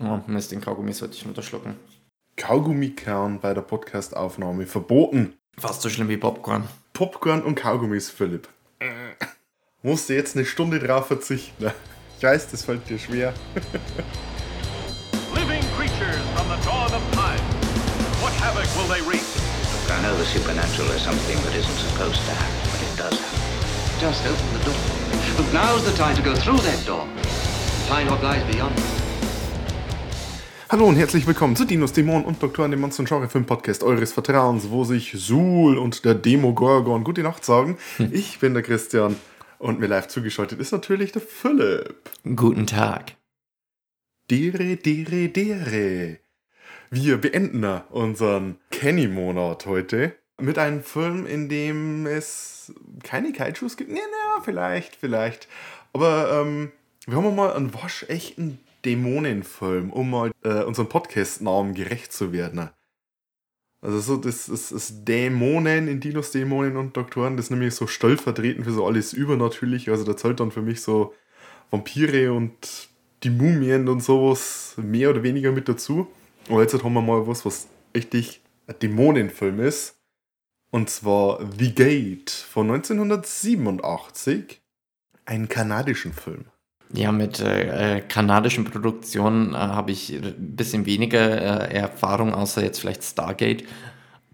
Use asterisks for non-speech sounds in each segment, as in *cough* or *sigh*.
Oh, Mist, den Kaugummi sollte ich runterschlucken. Kaugummikern bei der Podcastaufnahme verboten. Fast so schlimm wie Popcorn. Popcorn und Kaugummis, Philipp. Musst du jetzt eine Stunde drauf verzichten. Ich weiß, das fällt dir schwer. Living creatures from the dawn of time. What havoc will they wreak? I know the supernatural is something that isn't supposed to happen, but it does happen. Just open the door. And now's the time to go through that door. and Find what lies beyond. Hallo und herzlich willkommen zu Dinos, Dämonen und Doktoren, dem Monster- und Genre-Film-Podcast eures Vertrauens, wo sich Suhl und der Demogorgon gute Nacht sagen. Ich bin der Christian und mir live zugeschaltet ist natürlich der Philipp. Guten Tag. Dere, dere, dere. Wir beenden unseren Kenny-Monat heute mit einem Film, in dem es keine Kaijus gibt. Nee, nee, vielleicht, vielleicht. Aber ähm, wir haben mal einen waschechten Dämonenfilm, um mal äh, unserem Podcast-Namen gerecht zu werden. Also so, das ist, Dämonen in Dinos, Dämonen und Doktoren, das ist nämlich so stellvertretend für so alles Übernatürliche. Also da zählt dann für mich so Vampire und die Mumien und sowas mehr oder weniger mit dazu. Aber jetzt haben wir mal was, was richtig ein Dämonenfilm ist. Und zwar The Gate von 1987. Einen kanadischen Film. Ja, mit äh, äh, kanadischen Produktionen äh, habe ich ein bisschen weniger äh, Erfahrung, außer jetzt vielleicht Stargate.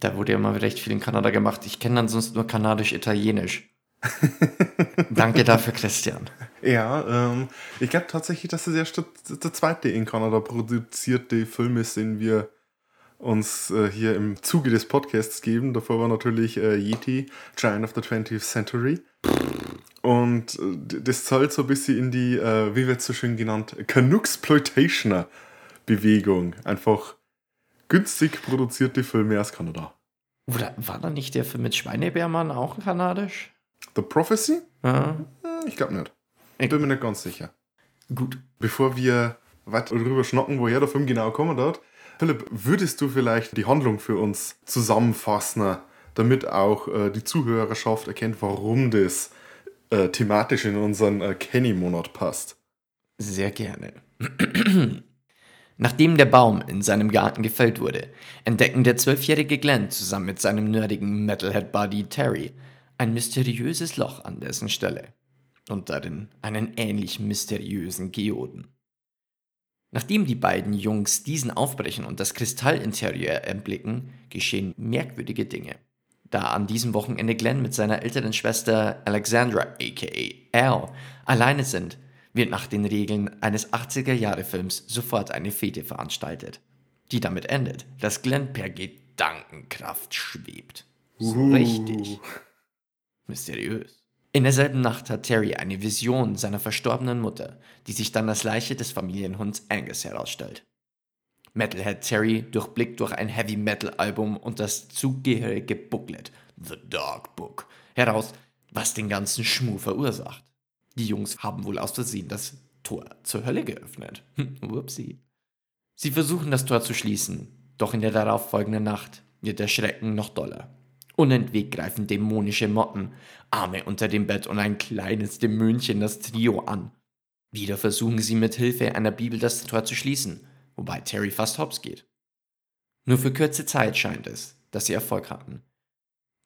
Da wurde ja mal recht viel in Kanada gemacht. Ich kenne ansonsten nur kanadisch-italienisch. *laughs* Danke dafür, Christian. Ja, ähm, ich glaube tatsächlich, dass es erst der, der zweite in Kanada produzierte Film ist, den wir uns äh, hier im Zuge des Podcasts geben. Davor war natürlich äh, Yeti, Giant of the 20th Century. Und äh, das zahlt so ein bisschen in die, äh, wie wird es so schön genannt, Canucksploitationer-Bewegung. Einfach günstig produzierte Filme aus Kanada. Oder war da nicht der Film mit Schweinebärmann auch kanadisch? The Prophecy? Ja. Hm, Ich glaube nicht. Ich bin mir nicht ganz sicher. Gut. Bevor wir weiter darüber schnacken, woher der Film genau kommen hat, Philipp, würdest du vielleicht die Handlung für uns zusammenfassen, damit auch äh, die Zuhörerschaft erkennt, warum das äh, thematisch in unseren äh, Kenny-Monat passt? Sehr gerne. *clears throat* Nachdem der Baum in seinem Garten gefällt wurde, entdecken der zwölfjährige Glenn zusammen mit seinem nerdigen Metalhead-Buddy Terry ein mysteriöses Loch an dessen Stelle und darin einen ähnlich mysteriösen Geoden. Nachdem die beiden Jungs diesen aufbrechen und das Kristallinterieur erblicken, geschehen merkwürdige Dinge. Da an diesem Wochenende Glenn mit seiner älteren Schwester Alexandra aka Al alleine sind, wird nach den Regeln eines 80er-Jahre-Films sofort eine Fete veranstaltet, die damit endet, dass Glenn per Gedankenkraft schwebt. So Uh. richtig mysteriös. In derselben Nacht hat Terry eine Vision seiner verstorbenen Mutter, die sich dann als Leiche des Familienhunds Angus herausstellt. Metalhead Terry durchblickt durch ein Heavy Metal Album und das zugehörige Booklet The Dark Book heraus, was den ganzen Schmuh verursacht. Die Jungs haben wohl aus Versehen das Tor zur Hölle geöffnet. *laughs* Whoopsie. Sie versuchen das Tor zu schließen, doch in der darauffolgenden Nacht wird der Schrecken noch doller. Unentwegt greifen dämonische Motten, Arme unter dem Bett und ein kleines Dämönchen das Trio an. Wieder versuchen sie mit Hilfe einer Bibel das Tor zu schließen, wobei Terry fast hops geht. Nur für kurze Zeit scheint es, dass sie Erfolg hatten.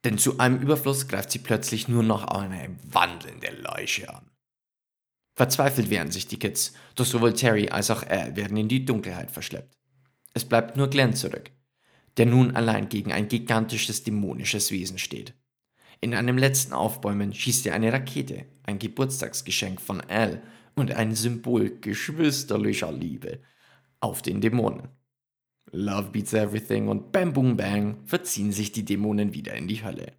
Denn zu einem Überfluss greift sie plötzlich nur noch eine wandelnde Leiche an. Verzweifelt wehren sich die Kids, doch sowohl Terry als auch Al werden in die Dunkelheit verschleppt. Es bleibt nur Glenn zurück, der nun allein gegen ein gigantisches dämonisches Wesen steht. In einem letzten Aufbäumen schießt er eine Rakete, ein Geburtstagsgeschenk von Al und ein Symbol geschwisterlicher Liebe, auf den Dämonen. Love beats everything und bam boom bang verziehen sich die Dämonen wieder in die Hölle.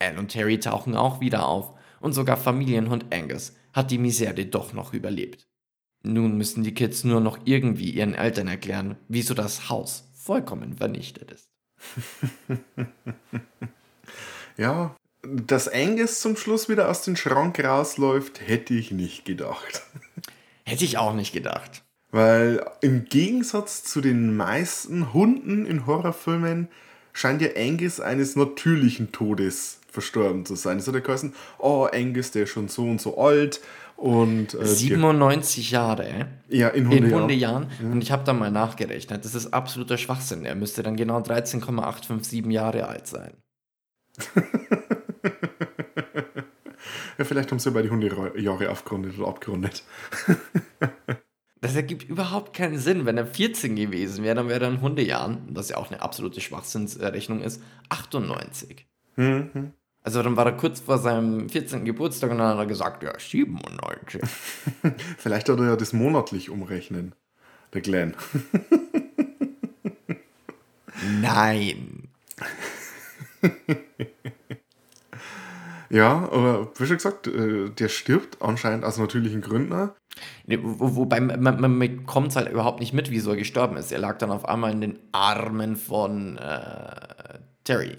Al und Terry tauchen auch wieder auf und sogar Familienhund Angus hat die Misere doch noch überlebt. Nun müssen die Kids nur noch irgendwie ihren Eltern erklären, wieso das Haus vollkommen vernichtet ist. *laughs* Ja, dass Angus zum Schluss wieder aus dem Schrank rausläuft, hätte ich nicht gedacht. Hätte ich auch nicht gedacht. Weil im Gegensatz zu den meisten Hunden in Horrorfilmen scheint ja Angus eines natürlichen Todes verstorben zu sein. Es hat ja geheißen, oh, Angus, der ist schon so und so alt Und äh, die, 97 Jahre ja, in in Hundejahren. 100 Jahren. Und ich habe da mal nachgerechnet. Das ist absoluter Schwachsinn. Er müsste dann genau 13,857 Jahre alt sein. *laughs* Ja, vielleicht haben sie bei die Hundejahre aufgerundet oder abgerundet. *laughs* Das ergibt überhaupt keinen Sinn. Wenn er 14 gewesen wäre, dann wäre er in Hundejahren, was ja auch eine absolute Schwachsinnsrechnung ist, 98. Mhm. Also dann war er kurz vor seinem 14. Geburtstag und dann hat er gesagt, ja, 97. *laughs* Vielleicht hat er ja das monatlich umrechnen. Der Glenn. Nein. *laughs* Ja, aber wie schon gesagt, äh, der stirbt anscheinend aus natürlichen Gründen. Wobei man, man, man bekommt es halt überhaupt nicht mit, wieso er gestorben ist. Er lag dann auf einmal in den Armen von äh, Terry.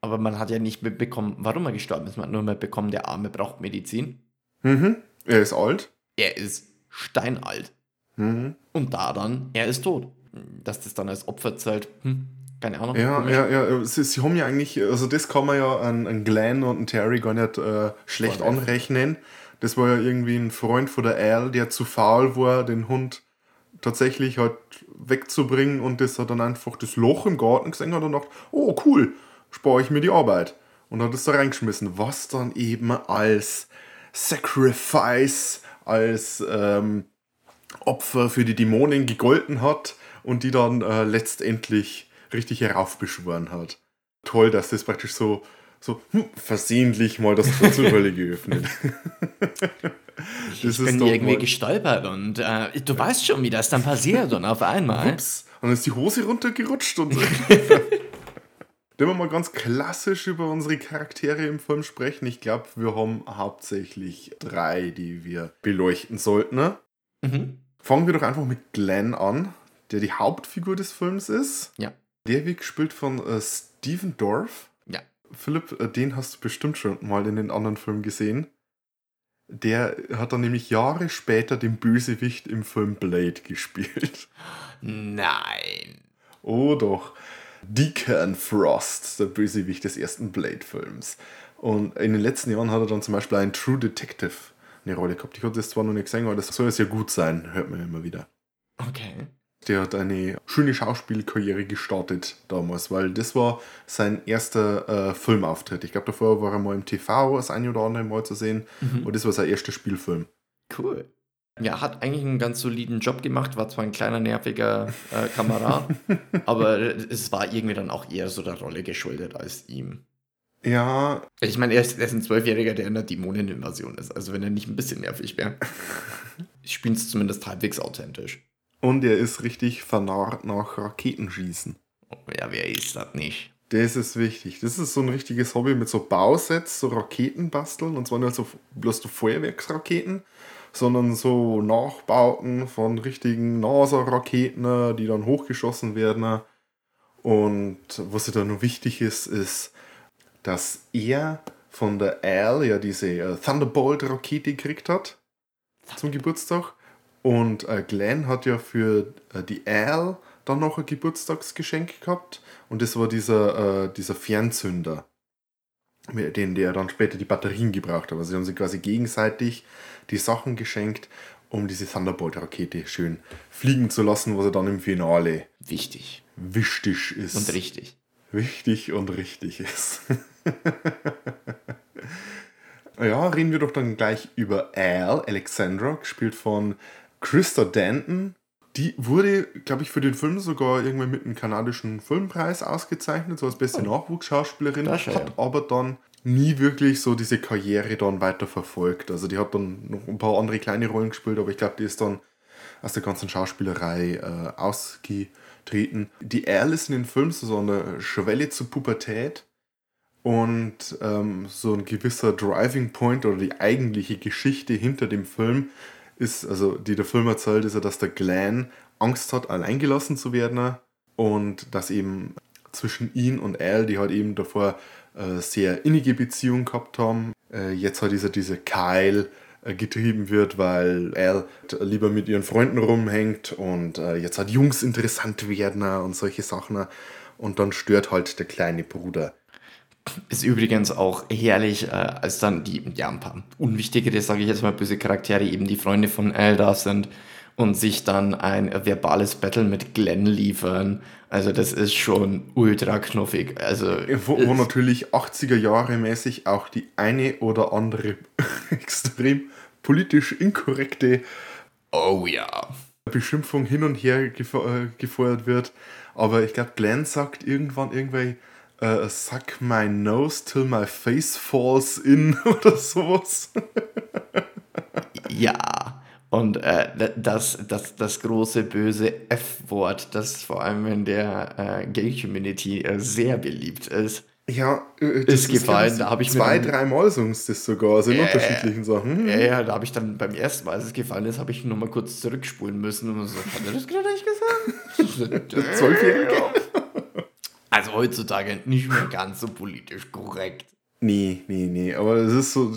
Aber man hat ja nicht mitbekommen, warum er gestorben ist. Man hat nur mitbekommen, der Arme braucht Medizin. Mhm. Er ist alt. Er ist steinalt. Mhm. Und da dann, er ist tot. Dass das dann als Opfer zählt, hm, keine Ahnung. Ja, komisch. ja, ja. Sie, sie haben ja eigentlich, also das kann man ja an, an Glenn und an Terry gar nicht äh, schlecht Vorwerfen. anrechnen. Das war ja irgendwie ein Freund von der Al, der zu faul war, den Hund tatsächlich halt wegzubringen und das hat dann einfach das Loch im Garten gesehen hat und dachte, oh cool, spare ich mir die Arbeit. Und hat es da reingeschmissen, was dann eben als Sacrifice, als ähm, Opfer für die Dämonen gegolten hat und die dann äh, letztendlich richtig heraufbeschworen hat. Toll, dass das praktisch so, so hm, versehentlich mal das Hölle geöffnet. *laughs* ich bin irgendwie gestolpert und äh, du weißt schon, wie das dann passiert und auf einmal. Ups, und dann ist die Hose runtergerutscht und. Wenn *laughs* wir mal ganz klassisch über unsere Charaktere im Film sprechen, ich glaube, wir haben hauptsächlich drei, die wir beleuchten sollten. Ne? Mhm. Fangen wir doch einfach mit Glenn an, der die Hauptfigur des Films ist. Ja. Der wird gespielt von äh, Steven Dorff. Ja. Philipp, äh, den hast du bestimmt schon mal in den anderen Filmen gesehen. Der hat dann nämlich Jahre später den Bösewicht im Film Blade gespielt. Nein. Oh doch. Deacon Frost, der Bösewicht des ersten Blade-Films. Und in den letzten Jahren hat er dann zum Beispiel einen True Detective eine Rolle gehabt. Ich habe das zwar noch nicht gesehen, aber das soll es ja gut sein, hört man ja immer wieder. Okay. Der hat eine schöne Schauspielkarriere gestartet damals, weil das war sein erster äh, Filmauftritt. Ich glaube, davor war er mal im TV das eine oder andere Mal zu sehen. Und das war sein erster Spielfilm. Cool. Ja, hat eigentlich einen ganz soliden Job gemacht, war zwar ein kleiner, nerviger äh, Kamerad, *laughs* aber es war irgendwie dann auch eher so der Rolle geschuldet als ihm. Ja, Ich meine, er ist, er ist ein Zwölfjähriger, der in der Dämoneninvasion ist. Also wenn er nicht ein bisschen nervig wäre, *laughs* spielt es zumindest halbwegs authentisch. Und er ist richtig vernarrt nach Raketenschießen. Ja, wer ist das nicht? Das ist wichtig. Das ist so ein richtiges Hobby mit so Bausets, so Raketen basteln. Und zwar nicht so bloß so Feuerwerksraketen, sondern so Nachbauten von richtigen NASA-Raketen, die dann hochgeschossen werden. Und was ja da noch wichtig ist, ist, dass er von der Al ja diese äh, Thunderbolt-Rakete gekriegt hat zum Geburtstag. Und äh, Glenn hat ja für äh, die Al dann noch ein Geburtstagsgeschenk gehabt. Und das war dieser, äh, dieser Fernzünder, mit den der dann später die Batterien gebraucht hat. Also sie haben sich quasi gegenseitig die Sachen geschenkt, um diese Thunderbolt-Rakete schön fliegen zu lassen, was er dann im Finale Wichtig wichtig ist. und richtig. Wichtig und richtig ist. *laughs* ja, reden wir doch dann gleich über Al, Alexandra, gespielt von Krista Danton. Die wurde, glaube ich, für den Film sogar irgendwann mit einem kanadischen Filmpreis ausgezeichnet, so als beste Nachwuchsschauspielerin, Das schon, hat ja. aber dann nie wirklich so diese Karriere dann weiter verfolgt. Also die hat dann noch ein paar andere kleine Rollen gespielt, aber ich glaube, die ist dann aus der ganzen Schauspielerei äh, ausgetreten. Die Al ist in den Filmen so an der Schwelle zur Pubertät und ähm, so ein gewisser Driving Point oder die eigentliche Geschichte hinter dem Film ist, also die der Film erzählt, ist ja, dass der Glenn Angst hat, alleingelassen zu werden und dass eben zwischen ihn und Al, die halt eben davor äh, sehr innige Beziehung gehabt haben, äh, jetzt halt dieser, dieser Kyle äh, getrieben wird, weil Al lieber mit ihren Freunden rumhängt und äh, jetzt halt Jungs interessant werden und solche Sachen und dann stört halt der kleine Bruder. Ist übrigens auch herrlich, äh, als dann die, ja, ein paar unwichtigere, sage ich jetzt mal, böse Charaktere, eben die Freunde von Al da sind und sich dann ein verbales Battle mit Glenn liefern. Also das ist schon ultra knuffig. Also Wo, wo ist- natürlich 80er Jahre mäßig auch die eine oder andere *laughs* extrem politisch inkorrekte oh ja. Beschimpfung hin und her äh, gefeuert wird. Aber ich glaube, Glenn sagt irgendwann irgendwie äh, Suck my nose till my face falls in *laughs* oder sowas. Ja. Und äh, das, das, das große böse F-Wort, das vor allem in der äh, Gay-Community äh, sehr beliebt ist. Ja, äh, Ist gefallen, da hab ich mir zwei, dann- dreimal sagen sie das sogar, also in Ja, unterschiedlichen Sachen. Ja, ja, da habe ich dann beim ersten Mal, als es gefallen ist, habe ich nur mal kurz zurückspulen müssen und so, hat er das gerade nicht gesagt? *laughs* Zwölfjährige? Also heutzutage nicht mehr ganz so politisch korrekt. Nee, nee, nee, aber es ist so.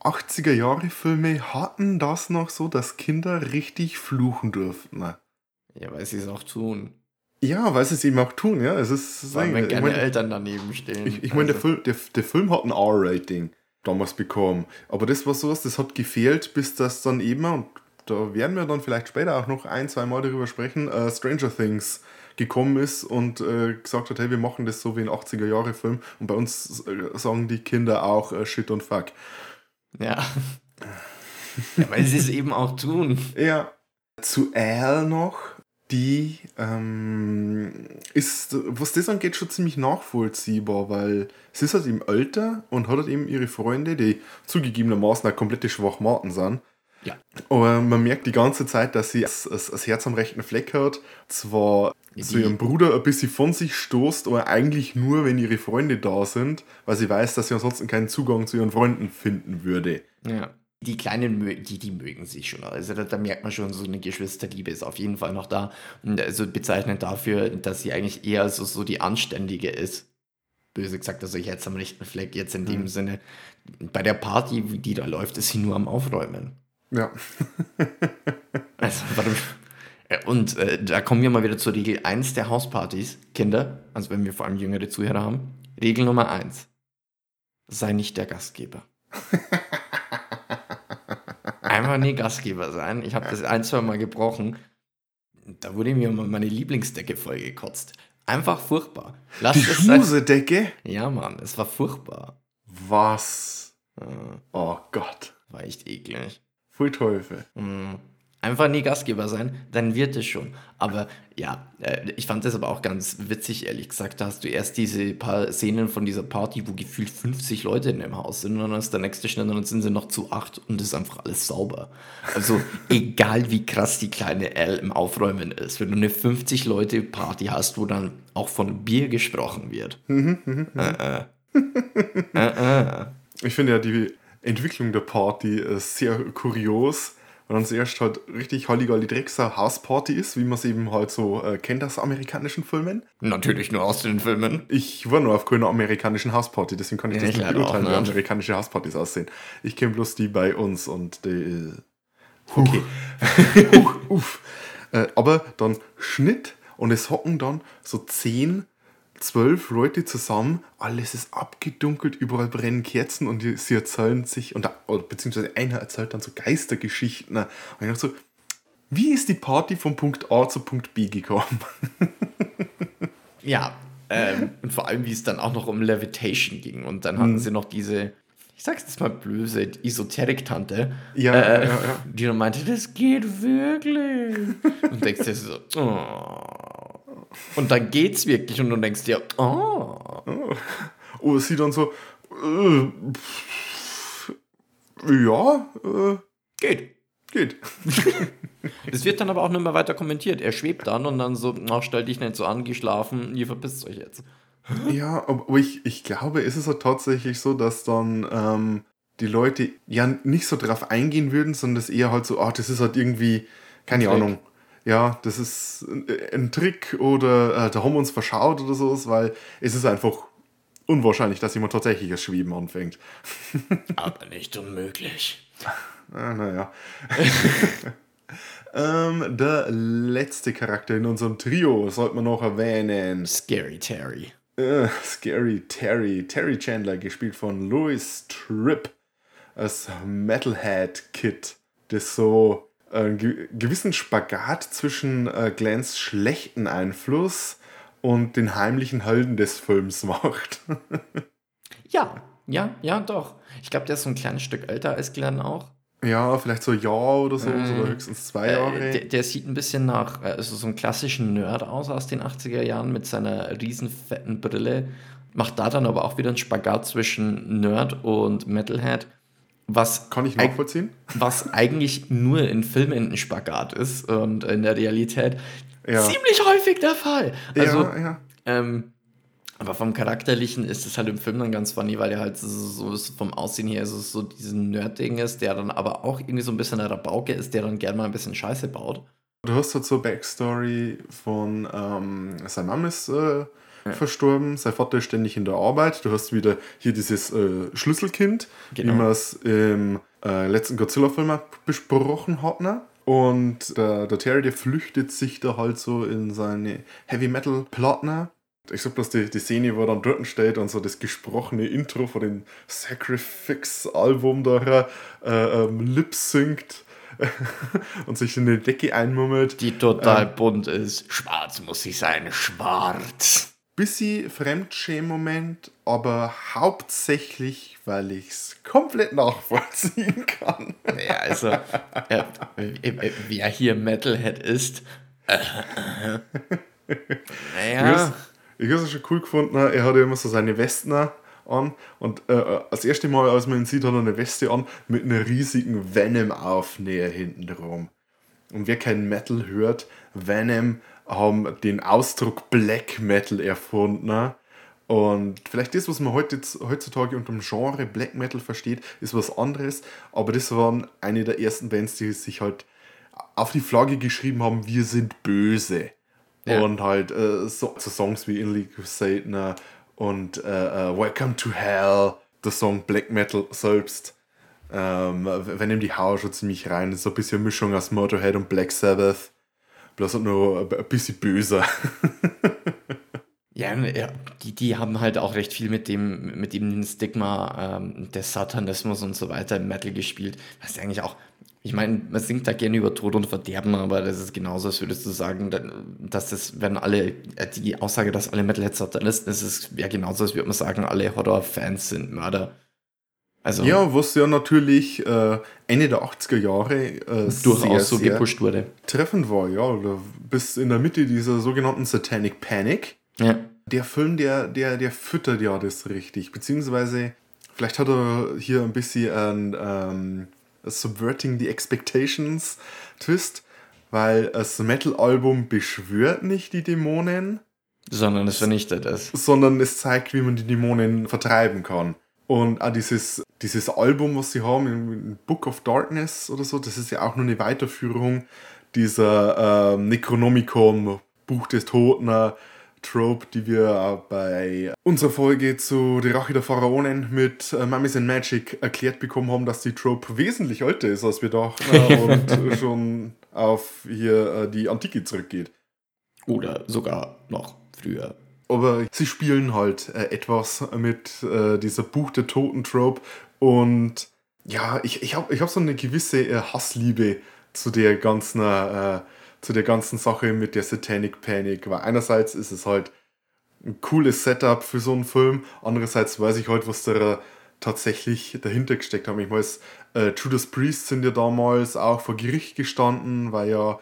80er Jahre Filme hatten das noch so, dass Kinder richtig fluchen durften. Ja, weil sie es auch tun. Ja, weil sie es eben auch tun, ja. Es ist, allem, wenn ich gerne meine, Eltern daneben stehen. ich, ich mein, der, Also, Film, der, der Film hat ein R-Rating damals bekommen. Aber das war sowas, das hat gefehlt, bis das dann eben, und da werden wir dann vielleicht später auch noch ein, zwei Mal darüber sprechen, äh, Stranger Things gekommen ist und äh, gesagt hat, hey, wir machen das so wie ein 80er Jahre Film. Und bei uns äh, sagen die Kinder auch äh, Shit und Fuck. Ja. ja. Weil sie es eben auch tun. Ja. Zu Al noch, die ähm, ist, was das angeht, schon ziemlich nachvollziehbar, weil sie ist halt eben älter und hat halt eben ihre Freunde, die zugegebenermaßen auch komplette Schwachmaten sind. Ja. Aber man merkt die ganze Zeit, dass sie das, das, das Herz am rechten Fleck hat. Zwar zu ihrem Bruder ein bisschen von sich stoßt, aber eigentlich nur, wenn ihre Freunde da sind, weil sie weiß, dass sie ansonsten keinen Zugang zu ihren Freunden finden würde. Ja. Die Kleinen, die, die mögen sich schon. Also da, da merkt man schon, so eine Geschwisterliebe ist auf jeden Fall noch da. Und also bezeichnend dafür, dass sie eigentlich eher so, so die Anständige ist. Böse gesagt, also jetzt am rechten Fleck, jetzt in dem Sinne. Bei der Party, die da läuft, ist sie nur am Aufräumen. Ja. Also, warum? Äh, Und äh, da kommen wir mal wieder zur Regel 1 der Hauspartys. Kinder, also wenn wir vor allem jüngere Zuhörer haben. Regel Nummer 1. Sei nicht der Gastgeber. *laughs* Einfach nie Gastgeber sein. Ich habe das ein, zwei Mal gebrochen. Da wurde mir meine Lieblingsdecke vollgekotzt. Einfach furchtbar. Lass Die. Schmusedecke? Ja, Mann, es war furchtbar. Was? Oh Gott. war echt eklig. Voll Teufel. Mm, Einfach nie Gastgeber sein, dann wird es schon. Aber ja, äh, ich fand das aber auch ganz witzig, ehrlich gesagt. Da hast du erst diese paar Szenen von dieser Party, wo gefühlt 50 Leute in dem Haus sind und dann ist der nächste Schnitt und dann sind sie noch zu acht und es ist einfach alles sauber. Also *laughs* egal wie krass die kleine L im Aufräumen ist, wenn du eine 50 Leute Party hast, wo dann auch von Bier gesprochen wird. äh, äh. äh, äh. Ich finde ja die Entwicklung der Party sehr kurios. Weil dann zuerst halt richtig Halligalli Drecksau Hausparty ist, wie man es eben halt so äh, kennt aus amerikanischen Filmen. Natürlich nur aus den Filmen. Ich war nur auf keiner amerikanischen Hausparty, deswegen kann ich Ja, das ich nicht beurteilen, wie amerikanische Hauspartys aussehen. Ich kenne bloß die bei uns und die. äh, Okay. *laughs* Huch, uff. Äh, aber dann Schnitt und es hocken dann so 10, 12 Leute zusammen, alles ist abgedunkelt, überall brennen Kerzen und die, sie erzählen sich, und, beziehungsweise einer erzählt dann so Geistergeschichten. Und ich dachte so, wie ist die Party von Punkt A zu Punkt B gekommen? *laughs* Ja, ähm, und vor allem, wie es dann auch noch um Levitation ging. Und dann hatten sie noch diese, ich sag's jetzt mal böse, Esoterik-Tante, Ja, äh, ja, ja. die dann meinte, das geht wirklich. und denkst dir so, oh. Und dann geht's wirklich und du denkst dir, oh. Oder sie dann so, äh, pff, ja, äh, Geht. geht. *laughs* Das wird dann aber auch nicht mehr weiter kommentiert. Er schwebt dann und dann so, ach, stell dich nicht so an, geschlafen, ihr verpisst euch jetzt. *laughs* Ja, aber ich, ich glaube, es ist halt tatsächlich so, dass dann ähm, die Leute ja nicht so drauf eingehen würden, sondern das eher halt so, ach, das ist halt irgendwie, keine Trick. Ahnung. Ja, das ist ein, Trick oder äh, da haben wir uns verschaut oder sowas, weil es ist einfach unwahrscheinlich, dass jemand tatsächlich das Schweben anfängt. *laughs* Aber nicht unmöglich. Ah, naja. *laughs* ähm, der letzte Charakter in unserem Trio sollte man noch erwähnen. Scary Terry. Äh, Scary Terry. Terry Chandler, gespielt von Louis Tripp als Metalhead-Kid, das so einen ge gewissen Spagat zwischen äh, Glens schlechten Einfluss und den heimlichen Helden des Films macht. *laughs* Ja, ja, ja, doch. Ich glaube, der ist so ein kleines Stück älter als Glenn auch. ja, vielleicht so ein Jahr oder so, oder höchstens zwei Jahre. Äh, der, der sieht ein bisschen nach äh, also so einem klassischen Nerd aus aus den 80er Jahren mit seiner riesen fetten Brille. Macht da dann aber auch wieder einen Spagat zwischen Nerd und Metalhead. Was, Kann ich nachvollziehen? was eigentlich nur in Filmen ein Spagat ist und in der Realität Ja. ziemlich häufig der Fall. Also, ja, ja. ähm, aber vom Charakterlichen ist es halt im Film dann ganz funny, weil er halt so, ist vom Aussehen her so, so diesen Nerd-Ding ist, der dann aber auch irgendwie so ein bisschen ein Rabauke ist, der dann gerne mal ein bisschen Scheiße baut. Du hast halt so Backstory von, ähm, seine Mama ist äh, verstorben, sein Vater ist ständig in der Arbeit. Du hast wieder hier dieses äh, Schlüsselkind, Genau. wie wir es im äh, letzten Godzilla-Film besprochen hatten. Und der, der Terry, der flüchtet sich da halt so in seine Heavy-Metal-Platten. Ich sag bloß die, die Szene, wo er dann dort steht und so das gesprochene Intro von dem Sacrifice-Album da äh, ähm, lip-synkt *laughs* und sich in die Decke einmummelt. Die total bunt ist. Schwarz muss sie sein, schwarz. Bisschen Fremdschämen-Moment, aber hauptsächlich, weil ich es komplett nachvollziehen kann. Ja, also, äh, äh, äh, wer hier Metalhead ist. Äh, äh, Ich naja. Ich habe es schon cool gefunden, er hat ja immer so seine Westen an und äh, das erste Mal, als man ihn sieht, hat er eine Weste an mit einer riesigen Venom-Aufnäher hinten drum. Und wer kein Metal hört, Venom haben den Ausdruck Black Metal erfunden. Und vielleicht das, was man heute, heutzutage unter dem Genre Black Metal versteht, ist was anderes. Aber das waren eine der ersten Bands, die sich halt auf die Flagge geschrieben haben, wir sind böse. Ja. Und halt äh, so, so Songs wie In League with Satan und äh, äh, Welcome to Hell, der Song Black Metal selbst. Ähm, wenn ihm die Haare schon ziemlich rein ist, so ein bisschen Mischung aus Motorhead und Black Sabbath. Bloß halt nur ein bisschen böser. Ja, ja die, die haben halt auch recht viel mit dem, mit dem Stigma ähm, des Satanismus und so weiter im Metal gespielt. Was eigentlich auch, ich meine, man singt da gerne über Tod und Verderben, aber das ist genauso, als würdest du sagen, da- dass das, wenn alle, äh, die Aussage, dass alle Metalheads Satanisten ist, ist wäre genauso, als würde man sagen, alle Horrorfans sind Mörder. Also Ja, was ja natürlich äh, Ende der 80er Jahre äh, durchaus so gepusht wurde. treffend war, ja. Oder bis in der Mitte dieser sogenannten Satanic Panic. Ja. Der Film, der, der, der füttert ja das richtig. Beziehungsweise, vielleicht hat er hier ein bisschen ein ähm, Subverting the Expectations Twist, weil das Metal-Album beschwört nicht die Dämonen, Sondern es vernichtet es. sondern es zeigt, wie man die Dämonen vertreiben kann. Und auch dieses, dieses Album, was sie haben, im Book of Darkness oder so, das ist ja auch nur eine Weiterführung dieser ähm, Necronomicon, Buch des Toten, äh, Trope, die wir bei unserer Folge zu Die Rache der Pharaonen mit äh, Mummies and Magic erklärt bekommen haben, dass die Trope wesentlich älter ist, als wir dachten äh, *laughs* und schon auf hier äh, die Antike zurückgeht. Oder sogar noch früher. Aber sie spielen halt äh, etwas mit äh, dieser Buch der Toten-Trope. Und ja, ich, ich habe ich hab so eine gewisse äh, Hassliebe zu der ganzen, äh, zu der ganzen Sache mit der Satanic Panic. Weil einerseits ist es halt ein cooles Setup für so einen Film, andererseits weiß ich halt, was da tatsächlich dahinter gesteckt haben. Ich weiß, äh, Judas Priest sind ja damals auch vor Gericht gestanden, weil ja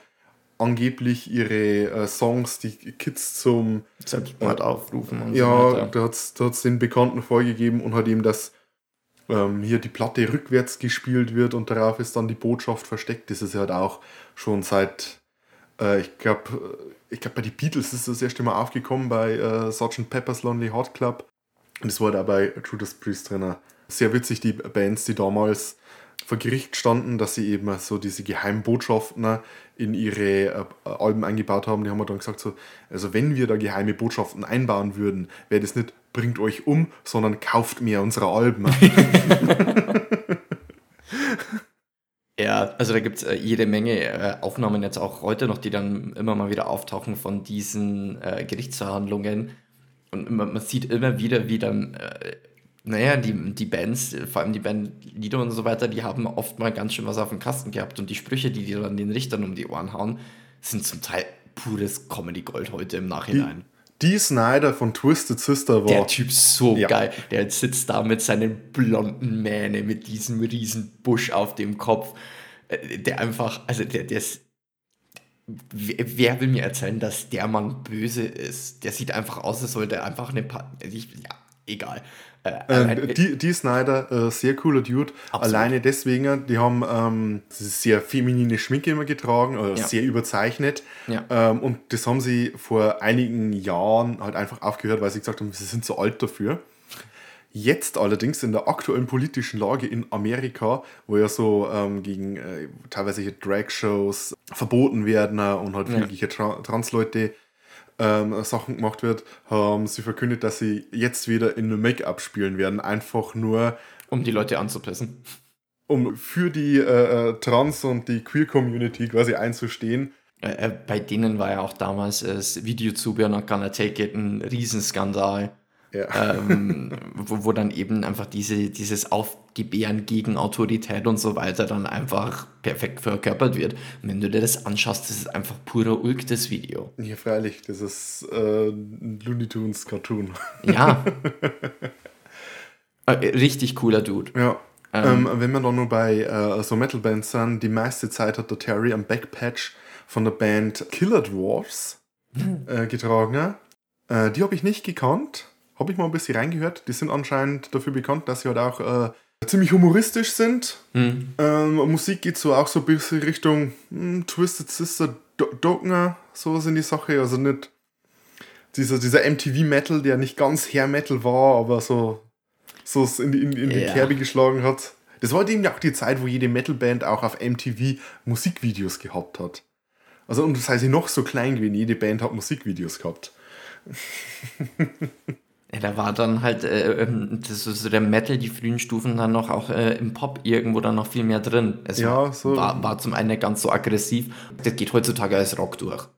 angeblich ihre äh, Songs die Kids zum Selbstmord aufrufen und so ja, weiter. da hat es da hat's den Bekannten vorgegeben und hat ihm das ähm, hier die Platte rückwärts gespielt wird und darauf ist dann die Botschaft versteckt. Das ist ja halt auch schon seit, äh, ich glaube, ich glaube bei den Beatles ist das erste Mal aufgekommen bei äh, Sgt. Pepper's Lonely Heart Club und das war da bei Judas Priest drin. Sehr witzig, die Bands, die damals vor Gericht standen, dass sie eben so diese geheimen Botschaften in ihre äh, Alben eingebaut haben. Die haben dann gesagt, so, also wenn wir da geheime Botschaften einbauen würden, wäre das nicht bringt euch um, sondern kauft mir unsere Alben. *laughs* Ja, also da gibt es äh, jede Menge äh, Aufnahmen jetzt auch heute noch, die dann immer mal wieder auftauchen von diesen äh, Gerichtsverhandlungen. Und man, man sieht immer wieder, wie dann, äh, naja, die, die Bands, vor allem die Bandlieder und so weiter, die haben oft mal ganz schön was auf dem Kasten gehabt. Und die Sprüche, die die dann den Richtern um die Ohren hauen, sind zum Teil pures Comedy-Gold heute im Nachhinein. Die Snyder von Twisted Sister war. Der Typ so Ja. geil. Der sitzt da mit seinen blonden Mähne, mit diesem riesen Busch auf dem Kopf. Äh, Der einfach, also der, der ist. Wer, will mir erzählen, dass der Mann böse ist? Der sieht einfach aus, als sollte er einfach eine. Pa ja, egal. Äh, allein- Äh, die, die Snyder, äh, sehr cooler Dude. Absolut. Alleine deswegen, die haben ähm, sehr feminine Schminke immer getragen, oder Ja. sehr überzeichnet. Ja. Ähm, und das haben sie vor einigen Jahren halt einfach aufgehört, weil sie gesagt haben, sie sind zu alt dafür. Jetzt allerdings in der aktuellen politischen Lage in Amerika, wo ja so ähm, gegen äh, teilweise hier Drag-Shows verboten werden äh, und halt Ja. wirkliche Tra Trans-Leute ähm, Sachen gemacht wird, haben sie verkündet, dass sie jetzt wieder in Make-up spielen werden. Einfach nur, um die Leute anzupissen. um für die äh, äh, Trans- und die Queer-Community quasi einzustehen. Äh, äh, bei denen war ja auch damals äh, das Video zu Gonna Take It ein Riesenskandal. Ja. *laughs* ähm, wo, wo dann eben einfach diese, dieses Aufgebären gegen Autorität und so weiter dann einfach perfekt verkörpert wird. Und wenn du dir das anschaust, das ist einfach purer Ulk, das Video. ja, freilich, das ist äh, ein Looney Tunes Cartoon. Ja. *laughs* äh, richtig cooler Dude. Ja. Ähm, wenn wir dann nur bei äh, so Metal-Bands sind, die meiste Zeit hat der Terry am Backpatch von der Band Killer Dwarfs äh, getragen. Äh, die habe ich nicht gekannt. Habe ich mal ein bisschen reingehört. Die sind anscheinend dafür bekannt, dass sie halt auch äh, ziemlich humoristisch sind. Hm. Ähm, Musik geht so auch so ein bisschen Richtung hm, Twisted Sister Do- Dogner, sowas in die Sache. Also nicht dieser, dieser MTV-Metal, der nicht ganz Hair-Metal war, aber so, so es in die, in, in die Ja. Kerbe geschlagen hat. Das war halt eben auch die Zeit, wo jede Metal-Band auch auf MTV Musikvideos gehabt hat. Also, und das heißt, noch so klein gewesen, jede Band hat Musikvideos gehabt. *laughs* Ja, da war dann halt, äh, ähm, das ist so der Metal, die frühen Stufen dann noch auch äh, im Pop irgendwo dann noch viel mehr drin. Es Ja, so- war, war zum einen nicht ganz so aggressiv. Das geht heutzutage als Rock durch.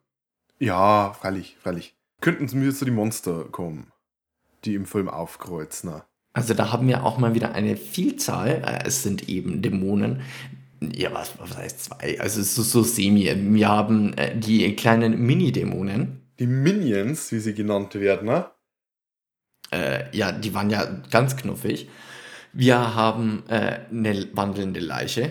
Ja, freilich, freilich. Könnten mir so die Monster kommen, die im Film aufkreuzen. ne? Also da haben wir auch mal wieder eine Vielzahl. Äh, es sind eben Dämonen. Ja, was, was heißt zwei? Also es ist so, so semi. Wir haben äh, die kleinen Mini-Dämonen. Die Minions, wie sie genannt werden, ne? Äh, ja, die waren ja ganz knuffig. Wir haben äh, eine wandelnde Leiche.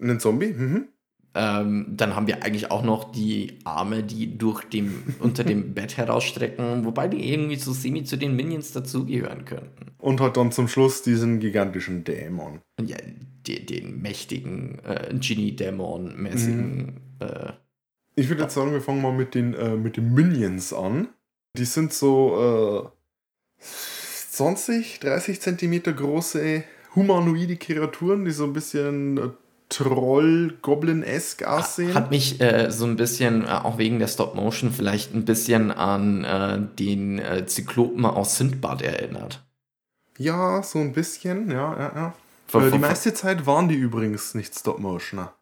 Einen Zombie? Mhm. Ähm, dann haben wir eigentlich auch noch die Arme, die durch dem, *laughs* unter dem Bett herausstrecken, wobei die irgendwie so semi zu den Minions dazugehören könnten. Und hat dann zum Schluss diesen gigantischen Dämon. Ja, die, den mächtigen äh, Genie-Dämon-mäßigen. Äh, Ich würde jetzt sagen, wir fangen mal mit den, äh, mit den Minions an. Die sind so äh, 20, 30 Zentimeter große humanoide Kreaturen, die so ein bisschen äh, Troll-Goblin-esque aussehen. hat mich äh, so ein bisschen, äh, auch wegen der Stop-Motion, vielleicht ein bisschen an äh, den äh, Zyklopen aus Sindbad erinnert. ja, so ein bisschen, ja, ja, ja. Ver- Äh, die meiste Zeit waren die übrigens nicht Stop-Motioner.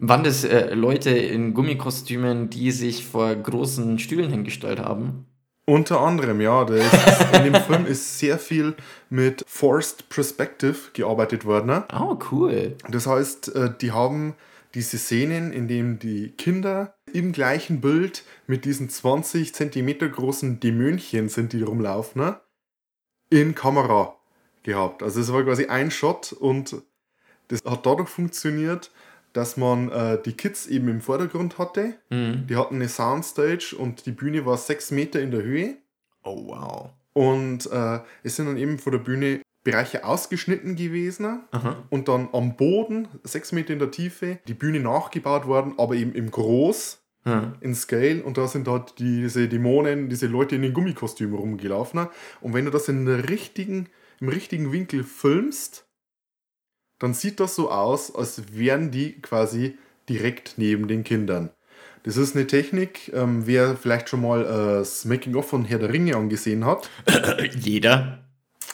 Waren das Leute in Gummikostümen, die sich vor großen Stühlen hingestellt haben? Unter anderem, ja. Das ist, in dem Film ist sehr viel mit Forced Perspective gearbeitet worden. Oh, cool. Das heißt, äh, die haben diese Szenen, in denen die Kinder im gleichen Bild mit diesen 20 Zentimeter großen Dämönchen sind, die rumlaufen, ne? in Kamera gehabt. Also es war quasi ein Shot und das hat dadurch funktioniert, dass man äh, die Kids eben im Vordergrund hatte. Mhm. Die hatten eine Soundstage und die Bühne war sechs Meter in der Höhe. Oh, wow. Und äh, es sind dann eben vor der Bühne Bereiche ausgeschnitten gewesen Aha. und dann am Boden, sechs Meter in der Tiefe, die Bühne nachgebaut worden, aber eben im Groß, Hm. in Scale. Und da sind dort diese Dämonen, diese Leute in den Gummikostümen rumgelaufen. Und wenn du das in der richtigen, im richtigen Winkel filmst, dann sieht das so aus, als wären die quasi direkt neben den Kindern. Das ist eine Technik, ähm, wer vielleicht schon mal äh, das Making-of von Herr der Ringe angesehen hat. *laughs* Jeder.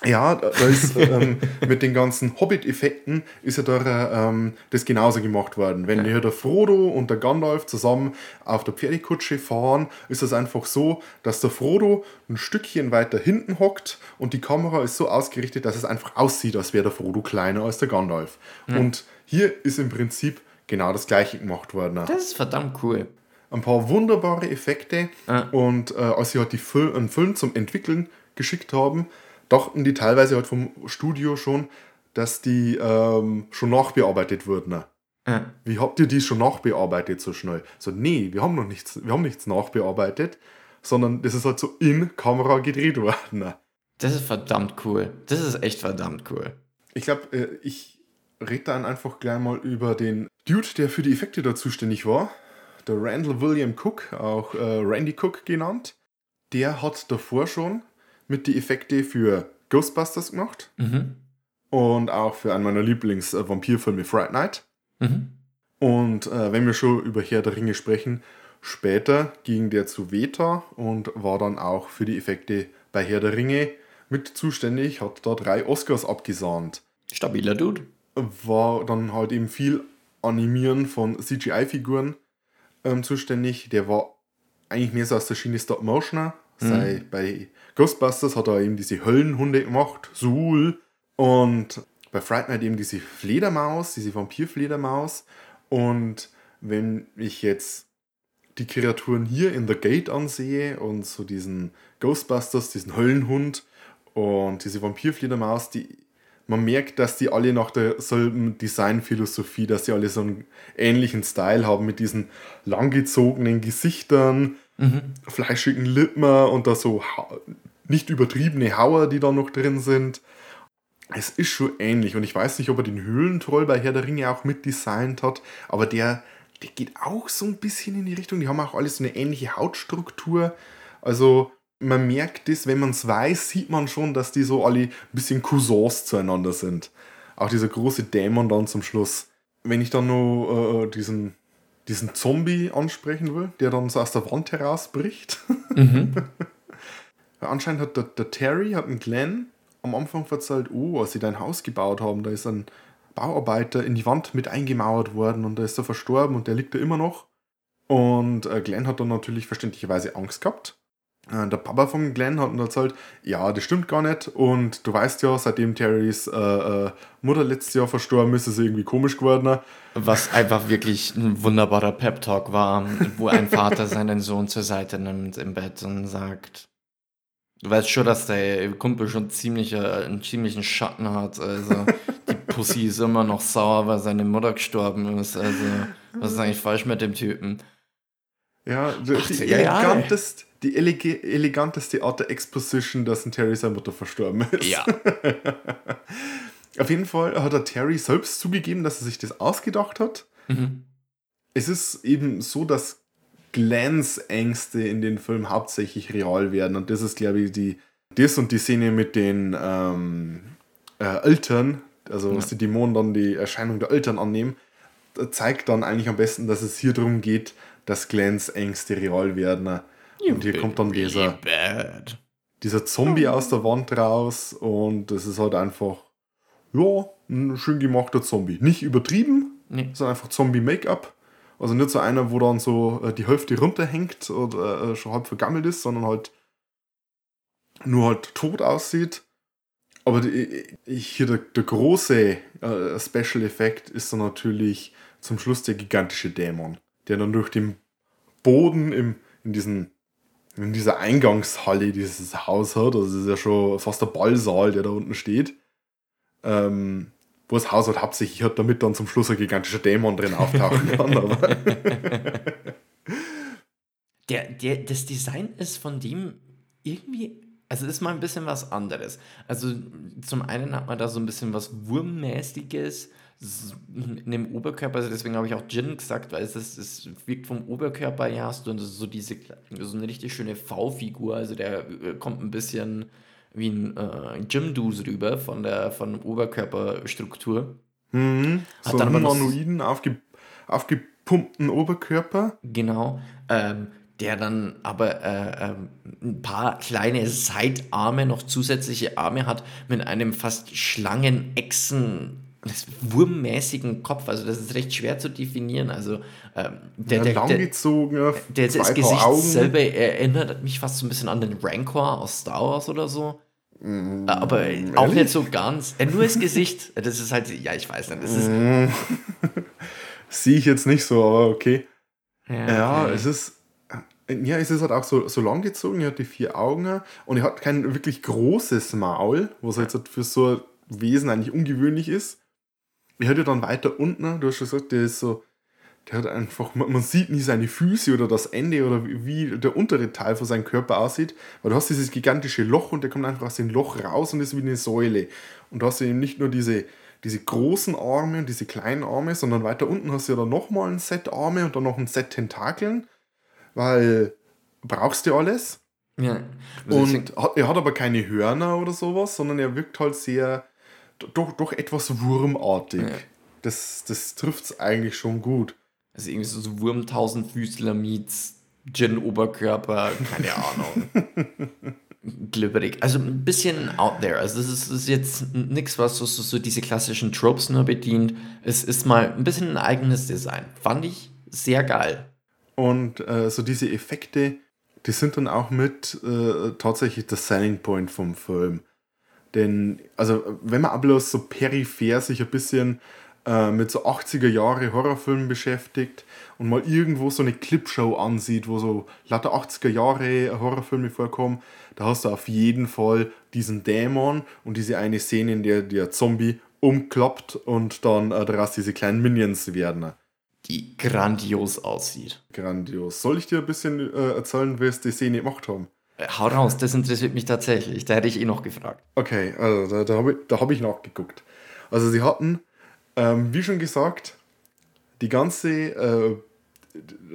Ja, da ist *laughs* ähm, mit den ganzen Hobbit-Effekten ist ja da ähm, das genauso gemacht worden. Wenn hier der Frodo und der Gandalf zusammen auf der Pferdekutsche fahren, ist es einfach so, dass der Frodo ein Stückchen weiter hinten hockt und die Kamera ist so ausgerichtet, dass es einfach aussieht, als wäre der Frodo kleiner als der Gandalf. Und hier ist im Prinzip genau das gleiche gemacht worden. Das ist verdammt cool. Ein paar wunderbare Effekte und äh, als sie halt die Fil einen Film zum Entwickeln geschickt haben, dachten die teilweise halt vom Studio schon, dass die ähm, schon nachbearbeitet wurden. Ja. Wie habt ihr die schon nachbearbeitet so schnell? So, nee, wir haben noch nichts, wir haben nichts nachbearbeitet, sondern das ist halt so in Kamera gedreht worden. Das ist verdammt cool. Das ist echt verdammt cool. Ich glaube, äh, ich rede dann einfach gleich mal über den Dude, der für die Effekte da zuständig war. Der Randall William Cook, auch äh, Randy Cook genannt. Der hat davor schon mit die Effekte für Ghostbusters gemacht Mhm. und auch für einen meiner Lieblings-Vampirfilme Fright Night. Mhm. Und äh, wenn wir schon über Herr der Ringe sprechen, später ging der zu Veta und war dann auch für die Effekte bei Herr der Ringe mit zuständig, hat da drei Oscars abgesahnt. Stabiler Dude. War dann halt eben viel Animieren von CGI-Figuren ähm, zuständig. Der war eigentlich mehr so aus der Schiene Stop-Motioner. Sei bei Ghostbusters hat er eben diese Höllenhunde gemacht, Suhl. Und bei Fright Night eben diese Fledermaus, diese Vampirfledermaus. Und wenn ich jetzt die Kreaturen hier in The Gate ansehe und so diesen Ghostbusters, diesen Höllenhund und diese Vampirfledermaus, die man merkt, dass die alle nach derselben Designphilosophie, dass die alle so einen ähnlichen Style haben mit diesen langgezogenen Gesichtern, fleischigen Lippen und da so nicht übertriebene Hauer, die da noch drin sind. Es ist schon ähnlich und ich weiß nicht, ob er den Höhlentroll bei Herr der Ringe auch mitdesignt hat, aber der, der geht auch so ein bisschen in die Richtung. Die haben auch alle so eine ähnliche Hautstruktur. Also man merkt es, wenn man es weiß, sieht man schon, dass die so alle ein bisschen Cousins zueinander sind. Auch dieser große Dämon dann zum Schluss. Wenn ich dann noch äh, diesen, diesen Zombie ansprechen will, der dann so aus der Wand herausbricht. *laughs* Weil anscheinend hat der, der Terry, hat ein Glenn am Anfang erzählt, oh, als sie dein Haus gebaut haben, da ist ein Bauarbeiter in die Wand mit eingemauert worden und da ist er verstorben und der liegt da immer noch. Und äh, Glenn hat dann natürlich verständlicherweise Angst gehabt. Äh, der Papa von Glenn hat dann erzählt, ja, das stimmt gar nicht. Und du weißt ja, seitdem Terrys äh, äh, Mutter letztes Jahr verstorben ist, ist sie irgendwie komisch geworden. Was einfach wirklich ein wunderbarer Pep-Talk war, wo ein Vater seinen Sohn zur Seite nimmt im Bett und sagt, du weißt schon, dass der Kumpel schon ziemlich, äh, einen ziemlichen Schatten hat. Also die Pussy ist immer noch sauer, weil seine Mutter gestorben ist. Also was ist eigentlich falsch mit dem Typen? Ja, die, die, 80er Jahre. elegantest, die elege, eleganteste Art der Exposition, dass ein Terry seine Mutter verstorben ist. Ja. *laughs* Auf jeden Fall hat der Terry selbst zugegeben, dass er sich das ausgedacht hat. Mhm. Es ist eben so, dass Glens Ängste in den Film hauptsächlich real werden. Und das ist, glaube ich, die, das und die Szene mit den ähm, äh, Eltern, also dass die Dämonen dann die Erscheinung der Eltern annehmen, zeigt dann eigentlich am besten, dass es hier darum geht, dass Glens Ängste real werden. Und hier kommt dann dieser, Bad. dieser Zombie aus der Wand raus und es ist halt einfach, ja, ein schön gemachter Zombie. Nicht übertrieben, Nee. sondern einfach Zombie-Make-up. Also nicht so einer, wo dann so äh, die Hälfte runterhängt oder äh, schon halb vergammelt ist, sondern halt nur halt tot aussieht. Aber die, hier der, der große äh, Special-Effekt ist dann natürlich zum Schluss der gigantische Dämon, der dann durch den Boden im, in, diesen, in dieser Eingangshalle dieses Haus hat. Also es ist ja schon fast der Ballsaal, der da unten steht. Ähm, wo das Haus halt hauptsächlich hat, damit dann zum Schluss ein gigantischer Dämon drin auftauchen *laughs* kann. *laughs* Der, der, das Design ist von dem irgendwie, also ist mal ein bisschen was anderes. Also zum einen hat man da so ein bisschen was Wurmmäßiges in dem Oberkörper, also deswegen habe ich auch Jin gesagt, weil es, ist, es wirkt vom Oberkörper her, hast du so diese, so eine richtig schöne V-Figur, also der äh, kommt ein bisschen wie ein äh, Jim-Dus rüber von der von Oberkörperstruktur. mhm, Hat so dann einen humanoiden, aufge, aufgepumpten Oberkörper. Genau. Ähm, der dann aber äh, ähm, ein paar kleine Seitarme, noch zusätzliche Arme hat, mit einem fast Schlangenechsen wurmmäßigen Kopf. Also das ist recht schwer zu definieren. Also ähm, der, Ja, der, der, langgezogen, der, zwei das Paar Gesicht Augen. selber erinnert mich fast so ein bisschen an den Rancor aus Star Wars oder so. Aber auch Mm, ehrlich? nicht so ganz. Äh, nur das Gesicht. *laughs* Das ist halt, ja, ich weiß nicht. Das ist, *laughs* Sehe ich jetzt nicht so, aber okay. Ja, okay. es ist. Ja, es ist halt auch so, so langgezogen. Er hat die vier Augen und er hat kein wirklich großes Maul, was jetzt halt für so ein Wesen eigentlich ungewöhnlich ist. Er hat ja dann weiter unten, du hast schon gesagt, der ist so. Der hat einfach, man, sieht nie seine Füße oder das Ende oder wie, der untere Teil von seinem Körper aussieht, weil du hast dieses gigantische Loch und der kommt einfach aus dem Loch raus und ist wie eine Säule. Und du hast eben nicht nur diese, diese großen Arme und diese kleinen Arme, sondern weiter unten hast du ja dann nochmal ein Set Arme und dann noch ein Set Tentakeln, weil brauchst du alles. ja. Also Und hat, er hat aber keine Hörner oder sowas, sondern er wirkt halt sehr, doch, doch etwas wurmartig. Ja. Das, das trifft es eigentlich schon gut. Also irgendwie so, so Wurm Tausendfüßler meets Gin Oberkörper, keine *laughs* Ahnung. Glibberig. Also ein bisschen out there. Also das ist, das ist jetzt nichts, was so, so, so diese klassischen Tropes nur bedient. Es ist mal ein bisschen ein eigenes Design. Fand ich sehr geil. Und äh, so diese Effekte, die sind dann auch mit äh, tatsächlich der Selling Point vom Film. Denn, also, wenn man bloß so peripher sich ein bisschen äh, mit so 80er Jahre Horrorfilmen beschäftigt und mal irgendwo so eine Clipshow ansieht, wo so lauter 80er Jahre Horrorfilme vorkommen, da hast du auf jeden Fall diesen Dämon und diese eine Szene, in der der Zombie umklappt und dann äh, daraus diese kleinen Minions werden. Die grandios aussieht. Grandios. Soll ich dir ein bisschen äh, erzählen, wie es die Szene gemacht haben? Äh, Hau raus, das interessiert mich tatsächlich. Da hätte ich eh noch gefragt. Okay, also da, da habe ich, da hab ich nachgeguckt. Also sie hatten, ähm, wie schon gesagt, die ganze äh,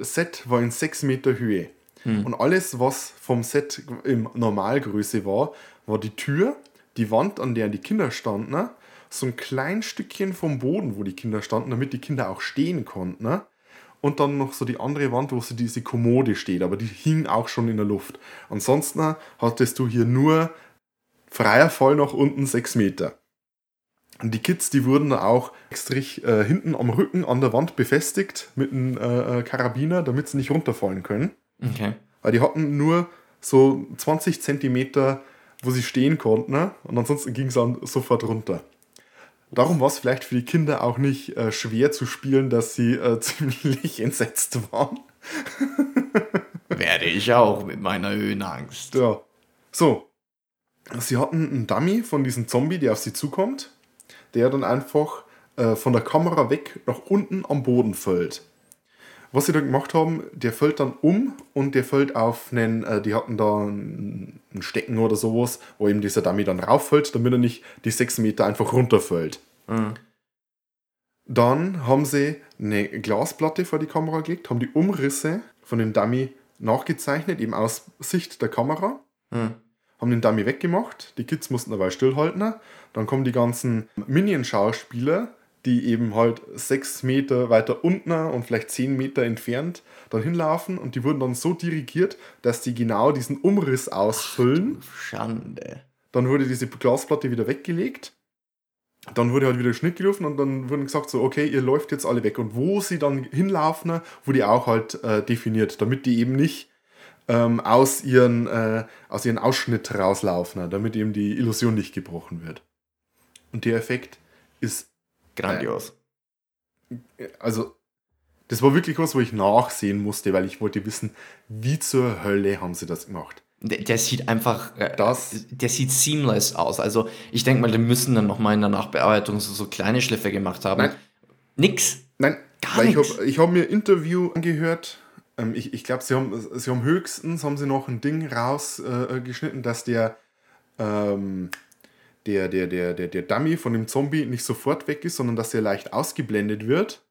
Set war in 6 Meter Höhe. Und alles, was vom Set in Normalgröße war, war die Tür, die Wand, an der die Kinder standen, ne? so ein klein Stückchen vom Boden, wo die Kinder standen, damit die Kinder auch stehen konnten. Und dann noch so die andere Wand, wo so diese Kommode steht, aber die hing auch schon in der Luft. Ansonsten hattest du hier nur freier Fall nach unten 6 Meter. Und die Kids, die wurden dann auch extra äh, hinten am Rücken an der Wand befestigt mit einem äh, äh, Karabiner, damit sie nicht runterfallen können. Okay. Weil die hatten nur so 20 Zentimeter, wo sie stehen konnten. Ne? Und ansonsten ging es dann sofort runter. Darum war es vielleicht für die Kinder auch nicht äh, schwer zu spielen, dass sie äh, *laughs* ziemlich entsetzt waren. *laughs* Werde ich auch mit meiner Höhenangst. Ja. So. Sie hatten einen Dummy von diesem Zombie, der auf sie zukommt, der dann einfach äh, von der Kamera weg nach unten am Boden fällt. Was sie dann gemacht haben, der fällt dann um und der fällt auf einen, äh, die hatten da einen Stecken oder sowas, wo eben dieser Dummy dann rauffällt, damit er nicht die 6 Meter einfach runterfällt. Dann haben sie eine Glasplatte vor die Kamera gelegt, haben die Umrisse von dem Dummy nachgezeichnet, eben aus Sicht der Kamera. Haben den Dummy weggemacht, die Kids mussten dabei stillhalten. Dann kommen die ganzen Minion-Schauspieler, die eben halt sechs Meter weiter unten und vielleicht zehn Meter entfernt dann hinlaufen und die wurden dann so dirigiert, dass die genau diesen Umriss ausfüllen. Schande. Dann wurde diese Glasplatte wieder weggelegt. Dann wurde halt wieder Schnitt gerufen und dann wurde gesagt so, okay, ihr läuft jetzt alle weg. Und wo sie dann hinlaufen, wurde auch halt äh, definiert, damit die eben nicht ähm, aus, ihren, äh, aus ihren Ausschnitt rauslaufen, damit eben die Illusion nicht gebrochen wird. Und der Effekt ist, Grandios. also, das war wirklich was, wo ich nachsehen musste, weil ich wollte wissen, wie zur Hölle haben sie das gemacht. Der, der sieht einfach, äh, Das- der sieht seamless aus. Also ich denke mal, die müssen dann nochmal in der Nachbearbeitung so, so kleine Schliffe gemacht haben. Nein. Nix. Nein, Gar weil ich habe hab mir ein Interview angehört. Ähm, ich ich glaube, sie haben, sie haben höchstens haben sie noch ein Ding rausgeschnitten, äh, geschnitten, dass der, ähm, der, der, der, der, der Dummy von dem Zombie nicht sofort weg ist, sondern dass er leicht ausgeblendet wird.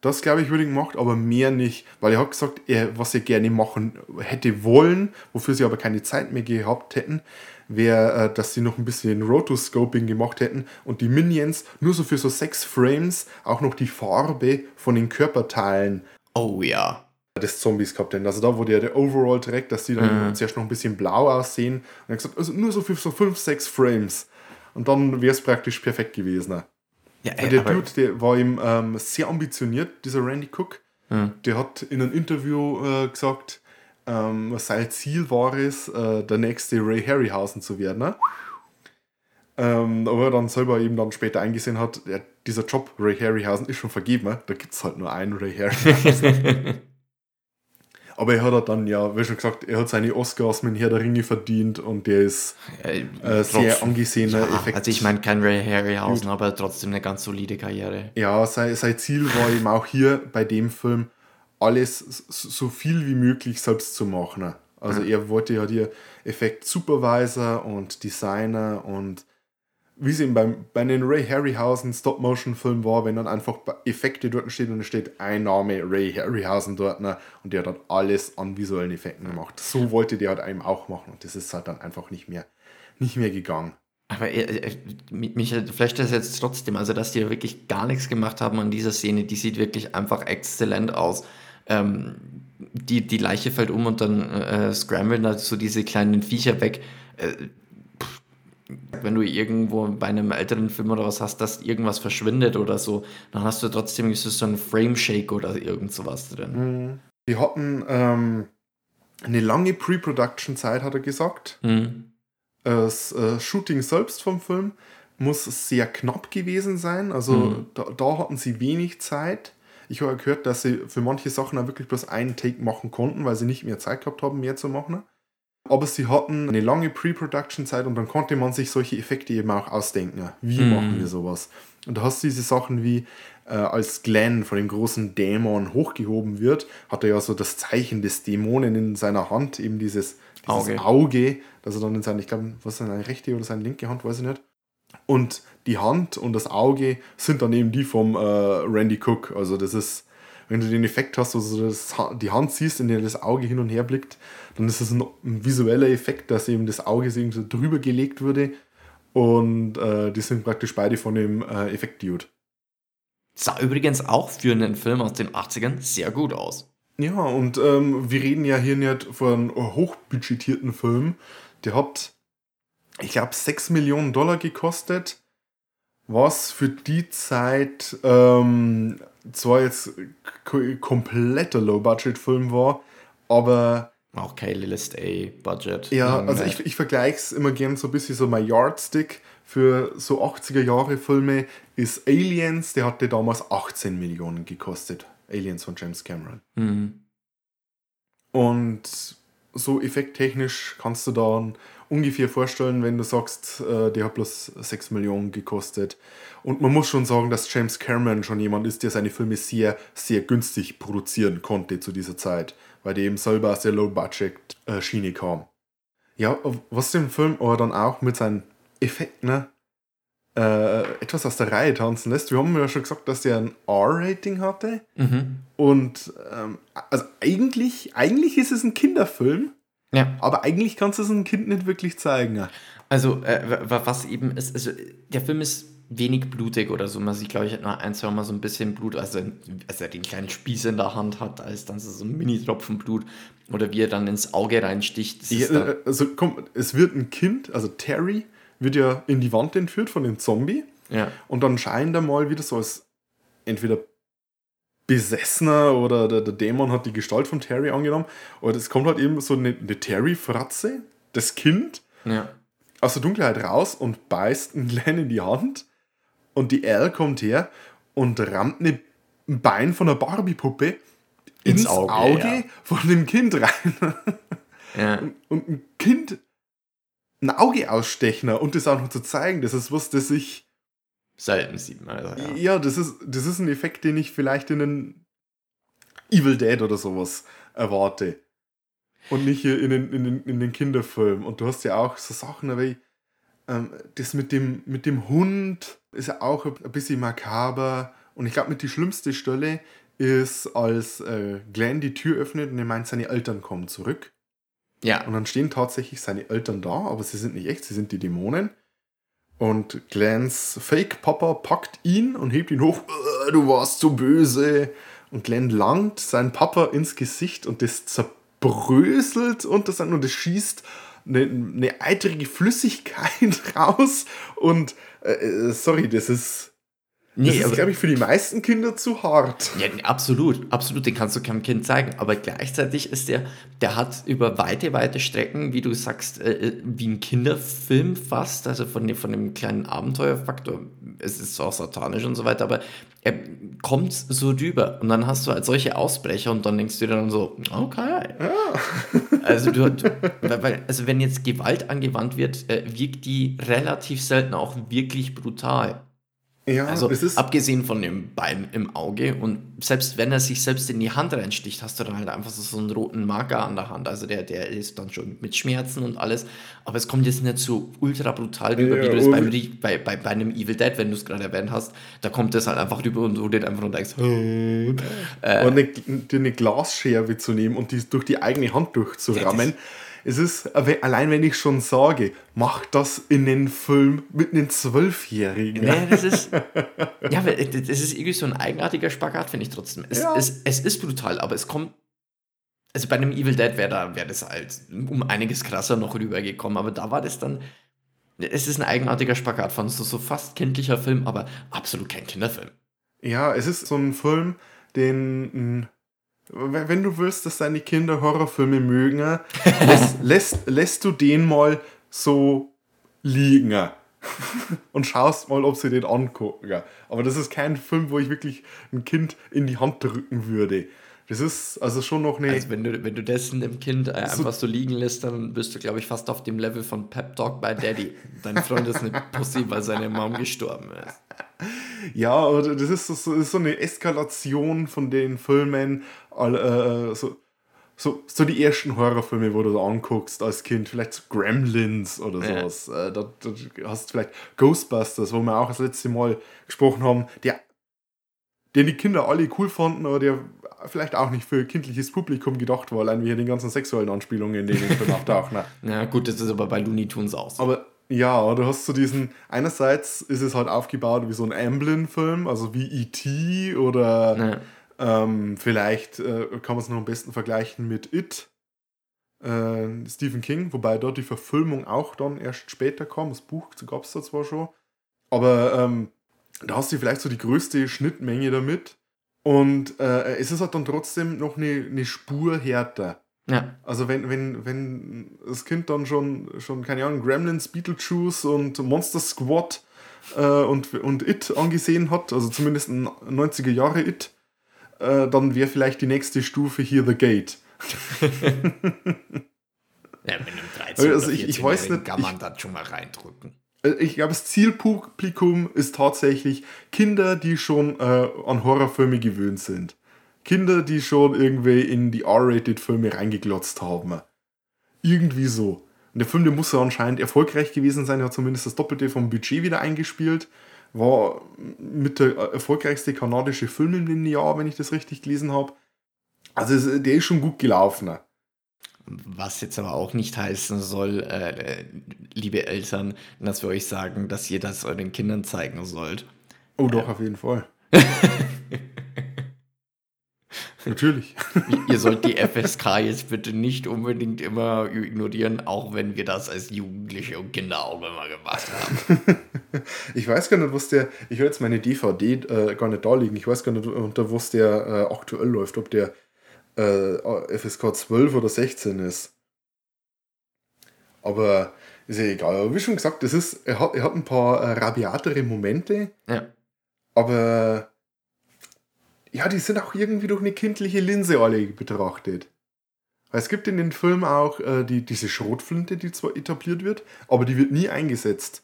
Das, glaube ich, wurde gemacht, aber mehr nicht, weil er hat gesagt, er, was er gerne machen hätte wollen, wofür sie aber keine Zeit mehr gehabt hätten, wäre, äh, dass sie noch ein bisschen Rotoscoping gemacht hätten und die Minions nur so für so sechs Frames auch noch die Farbe von den Körperteilen Oh ja. Des Zombies gehabt hätten. Also da, wo der, der Overall trägt, dass die dann zuerst noch ein bisschen blau aussehen. Und er hat gesagt, also nur so für so 5, 6 Frames. Und dann wäre es praktisch perfekt gewesen. Ja, Und der Dude, der war ihm ähm, sehr ambitioniert, dieser Randy Cook. Der hat in einem Interview äh, gesagt, ähm, sein Ziel war es, äh, der nächste Ray Harryhausen zu werden. Ne? Ähm, aber er dann selber eben dann später eingesehen hat, ja, dieser Job Ray Harryhausen ist schon vergeben. Ne? Da gibt es halt nur einen Ray Harryhausen. *laughs* aber er hat halt dann, ja, wie schon gesagt, er hat seine Oscars mit Herr der Ringe verdient und der ist Äh, sehr angesehener ja, Effekt. Also ich meine kein Ray Harryhausen, aber trotzdem eine ganz solide Karriere. Ja, sein, sein Ziel war eben auch hier bei dem Film, alles so viel wie möglich selbst zu machen. Also er wollte ja hier Effekt Supervisor und Designer und wie es eben beim, bei den Ray Harryhausen Stop-Motion-Film war, wenn dann einfach Effekte dort steht und es steht ein Name Ray Harryhausen dort ne, und der hat dann alles an visuellen Effekten gemacht. So wollte der halt eben auch machen und das ist halt dann einfach nicht mehr, nicht mehr gegangen. Aber äh, äh, mich vielleicht das jetzt trotzdem, also dass die wirklich gar nichts gemacht haben an dieser Szene, die sieht wirklich einfach exzellent aus. Ähm, die, die Leiche fällt um und dann äh, scramblen da so diese kleinen Viecher weg. Äh, wenn du irgendwo bei einem älteren Film oder was hast, dass irgendwas verschwindet oder so, dann hast du trotzdem so einen Frame-Shake oder irgend sowas drin. Die hatten ähm, eine lange Pre-Production-Zeit, hat er gesagt. Mhm. Das äh, Shooting selbst vom Film muss sehr knapp gewesen sein. Also Mhm. da, da hatten sie wenig Zeit. Ich habe gehört, dass sie für manche Sachen auch wirklich bloß einen Take machen konnten, weil sie nicht mehr Zeit gehabt haben, mehr zu machen. Aber sie hatten eine lange Pre-Production-Zeit und dann konnte man sich solche Effekte eben auch ausdenken. Wie Mhm. machen wir sowas? Und da hast du diese Sachen wie, äh, als Glenn von dem großen Dämon hochgehoben wird, hat er ja so das Zeichen des Dämonen in seiner Hand, eben dieses, dieses Auge. Auge. das er dann in seine, ich glaube, was ist seine rechte oder seine linke Hand, weiß ich nicht. Und die Hand und das Auge sind dann eben die vom äh, Randy Cook. Also das ist, wenn du den Effekt hast, also das, Ha- die Hand siehst, in der das Auge hin und her blickt, dann ist es ein, ein visueller Effekt, dass eben das Auge so irgendwie so drüber gelegt wurde. Und äh, die sind praktisch beide von dem äh, Effekt-Dude. Sah übrigens auch für einen Film aus den 80ern sehr gut aus. Ja, und ähm, wir reden ja hier nicht von einem hochbudgetierten Film. Der hat, ich glaube, 6 Millionen Dollar gekostet, was für die Zeit ähm, zwar jetzt kompletter Low-Budget-Film war, aber Auch kein Lilith A Budget. ja, also ich, ich vergleiche es immer gern so ein bisschen so mein Yardstick für so 80er Jahre Filme ist Aliens, der hatte damals 18 Millionen gekostet. Aliens von James Cameron. Mhm. Und so effekttechnisch kannst du dann ungefähr vorstellen, wenn du sagst, äh, der hat bloß 6 Millionen gekostet. Und man muss schon sagen, dass James Cameron schon jemand ist, der seine Filme sehr, sehr günstig produzieren konnte zu dieser Zeit, weil der eben selber aus der Low-Budget-Schiene kam. Ja, was den Film aber dann auch mit seinen Effekten ne, äh, etwas aus der Reihe tanzen lässt. Wir haben ja schon gesagt, dass der ein R-Rating hatte. Mhm. Und ähm, also eigentlich, eigentlich ist es ein Kinderfilm, Ja. aber eigentlich kannst du es einem Kind nicht wirklich zeigen. Also, äh, wa- was eben ist, also der Film ist wenig blutig oder so. Man sieht, glaube ich, hat nur ein, zwei Mal so ein bisschen Blut, also als er den kleinen Spieß in der Hand hat, als dann so ein Mini-Tropfen Blut oder wie er dann ins Auge reinsticht. Ja, äh, also komm, es wird ein Kind, also Terry, wird ja in die Wand entführt von dem Zombie ja. und dann scheint er mal wieder so als entweder Besessener oder der, der Dämon hat die Gestalt von Terry angenommen. Aber es kommt halt eben so eine, eine Terry-Fratze, das Kind, ja. aus der Dunkelheit raus und beißt einen Glenn in die Hand. Und die Al kommt her und rammt eine, ein Bein von einer Barbie-Puppe Ins ins, Auge, Auge, ja. von dem Kind rein. ja. *laughs* Und ein Kind ein Auge ausstechen und das auch noch zu zeigen, das ist was, das ich. Selten sieht man. Also, ja. Ja, das, ist, das ist ein Effekt, den ich vielleicht in einen Evil Dead oder sowas erwarte. Und nicht hier in den, in den, in den Kinderfilm. Und du hast ja auch so Sachen wie ähm, das mit dem, mit dem Hund ist ja auch ein bisschen makaber. Und ich glaube, mit die schlimmste Stelle ist, als äh, Glenn die Tür öffnet und er meint, seine Eltern kommen zurück. ja. Und dann stehen tatsächlich seine Eltern da, aber sie sind nicht echt, sie sind die Dämonen. Und Glens Fake-Papa packt ihn und hebt ihn hoch. "Äh, Du warst so böse. und Glenn langt seinen Papa ins Gesicht und das zerbröselt unter sein und es schießt eine, eine eitrige Flüssigkeit *laughs* raus und äh, äh, sorry, das ist Nee, das ist, glaube ich, für die meisten Kinder zu hart. Ja, absolut, absolut, den kannst du keinem Kind zeigen. Aber gleichzeitig ist der, der hat über weite, weite Strecken, wie du sagst, äh, äh, wie ein Kinderfilm fast, also von dem, von dem kleinen Abenteuerfaktor. Es ist auch satanisch und so weiter, aber er kommt so rüber. Und dann hast du halt solche Ausbrecher und dann denkst du dir dann so, okay. Also, du, du, *laughs* weil- weil, also wenn jetzt Gewalt angewandt wird, äh, wirkt die relativ selten auch wirklich brutal. Ja, Also abgesehen von dem Bein im Auge und selbst wenn er sich selbst in die Hand reinsticht, hast du dann halt einfach so, einen roten Marker an der Hand. Also der, der ist dann schon mit Schmerzen und alles. Aber es kommt jetzt nicht so ultra brutal rüber, Ja, wie du es und- Re- bei, bei, bei einem Evil Dead, wenn du es gerade erwähnt hast. Da kommt es halt einfach rüber und du dir einfach nur denkst, äh, Und eine, dir eine Glasscherbe zu nehmen und die durch die eigene Hand durchzurammen. Es ist, allein wenn ich schon sage, mach das in den Film mit einem Zwölfjährigen. Nee, das ist. Ja, das ist irgendwie so ein eigenartiger Spagat, finde ich trotzdem. Es, Ja. es, es ist brutal, aber es kommt. Also bei einem Evil Dead wäre da wär das halt um einiges krasser noch rübergekommen, aber da war das dann. Es ist ein eigenartiger Spagat von so, so fast kindlicher Film, aber absolut kein Kinderfilm. Ja, es ist so ein Film, den, mh, wenn du willst, dass deine Kinder Horrorfilme mögen, *laughs* lässt, lässt, lässt du den mal so liegen *laughs* und schaust mal, ob sie den angucken. Aber das ist kein Film, wo ich wirklich ein Kind in die Hand drücken würde. Das ist also schon noch eine. Also wenn du, wenn du das einem Kind äh, einfach so liegen lässt, dann bist du, glaube ich, fast auf dem Level von Pep Talk bei Daddy. Dein Freund ist eine *laughs* Pussy, weil seine Mom gestorben ist. Ja, das ist so, so, ist so eine Eskalation von den Filmen, all, äh, so, so, so die ersten Horrorfilme, wo du da anguckst als Kind, vielleicht so Gremlins oder Ja. sowas. Äh, da, da hast du vielleicht Ghostbusters, wo wir auch das letzte Mal gesprochen haben, der, den die Kinder alle cool fanden, aber der vielleicht auch nicht für kindliches Publikum gedacht war, allein wie hier den ganzen sexuellen Anspielungen in den Film auftauchen. Ja, gut, das ist aber bei Looney Tunes auch so. Aber ja, du hast so diesen, einerseits ist es halt aufgebaut wie so ein Amblin-Film, also wie E.T. oder Ja. ähm, vielleicht äh, kann man es noch am besten vergleichen mit It, äh, Stephen King, wobei dort die Verfilmung auch dann erst später kam. Das Buch gab es da zwar schon, aber ähm, da hast du vielleicht so die größte Schnittmenge damit. Und äh, es ist halt dann trotzdem noch eine, eine Spur härter. Ja. Also wenn, wenn, wenn das Kind dann schon, schon keine Ahnung, Gremlins, Beetlejuice und Monster Squad äh, und, und It angesehen hat, also zumindest ein 90er Jahre It, äh, dann wäre vielleicht die nächste Stufe hier The Gate. *laughs* Ja, mit einem 13 Also ich- ich 14-Jährigen weiß nicht, kann man ich- das schon mal reindrücken. Äh, Ich glaube, das Zielpublikum ist tatsächlich Kinder, die schon äh, an Horrorfilme gewöhnt sind. Kinder, die schon irgendwie in die R-Rated-Filme reingeglotzt haben. Irgendwie so. Und der Film, der muss ja anscheinend erfolgreich gewesen sein, er hat zumindest das Doppelte vom Budget wieder eingespielt. War mit der äh, erfolgreichste kanadische Film in dem Jahr, wenn ich das richtig gelesen habe. Also der ist schon gut gelaufen. Was jetzt aber auch nicht heißen soll, äh, äh, liebe Eltern, dass wir euch sagen, dass ihr das euren Kindern zeigen sollt. Oh doch, auf jeden Fall. *laughs* Natürlich. ihr sollt die FSK jetzt bitte nicht unbedingt immer ignorieren, auch wenn wir das als Jugendliche und Kinder auch immer gemacht haben. Ich weiß gar nicht, was der. Ich höre jetzt meine DVD äh, gar nicht da liegen. Ich weiß gar nicht, unter was der äh, aktuell läuft. Ob der äh, FSK 12 oder 16 ist. Aber ist ja egal. Aber wie schon gesagt, das ist, er, hat, er hat ein paar äh, rabiatere Momente, Ja. aber ja, die sind auch irgendwie durch eine kindliche Linse alle betrachtet. Es gibt in den Film auch äh, die, diese Schrotflinte, die zwar etabliert wird, aber die wird nie eingesetzt.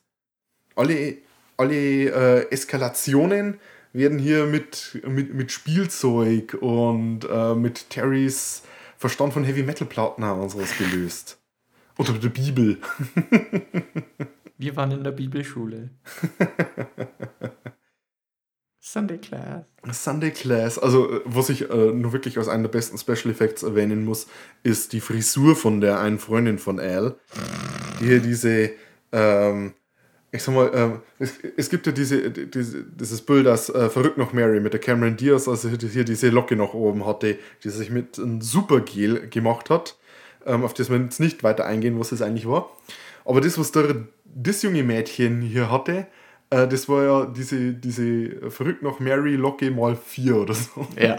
Alle, alle äh, Eskalationen werden hier mit, mit, mit Spielzeug und äh, mit Terrys Verstand von Heavy Metal Platten und sowas gelöst. Oder mit der Bibel. *laughs* Wir waren in der Bibelschule. *laughs* Sunday Class. Sunday Class, also äh, was ich äh, nur wirklich als einen der besten Special Effects erwähnen muss, ist die Frisur von der einen Freundin von Al, die hier diese, ähm, ich sag mal, ähm, es, es gibt ja diese, diese, dieses Bild, das äh, verrückt noch Mary mit der Cameron Diaz, also hier diese Locke nach oben hatte, die sich mit einem Supergel gemacht hat, ähm, auf das wir jetzt nicht weiter eingehen, was es eigentlich war. Aber das, was der, das junge Mädchen hier hatte, äh, das war ja diese, diese verrückt noch Mary Locke mal vier oder so. Ja.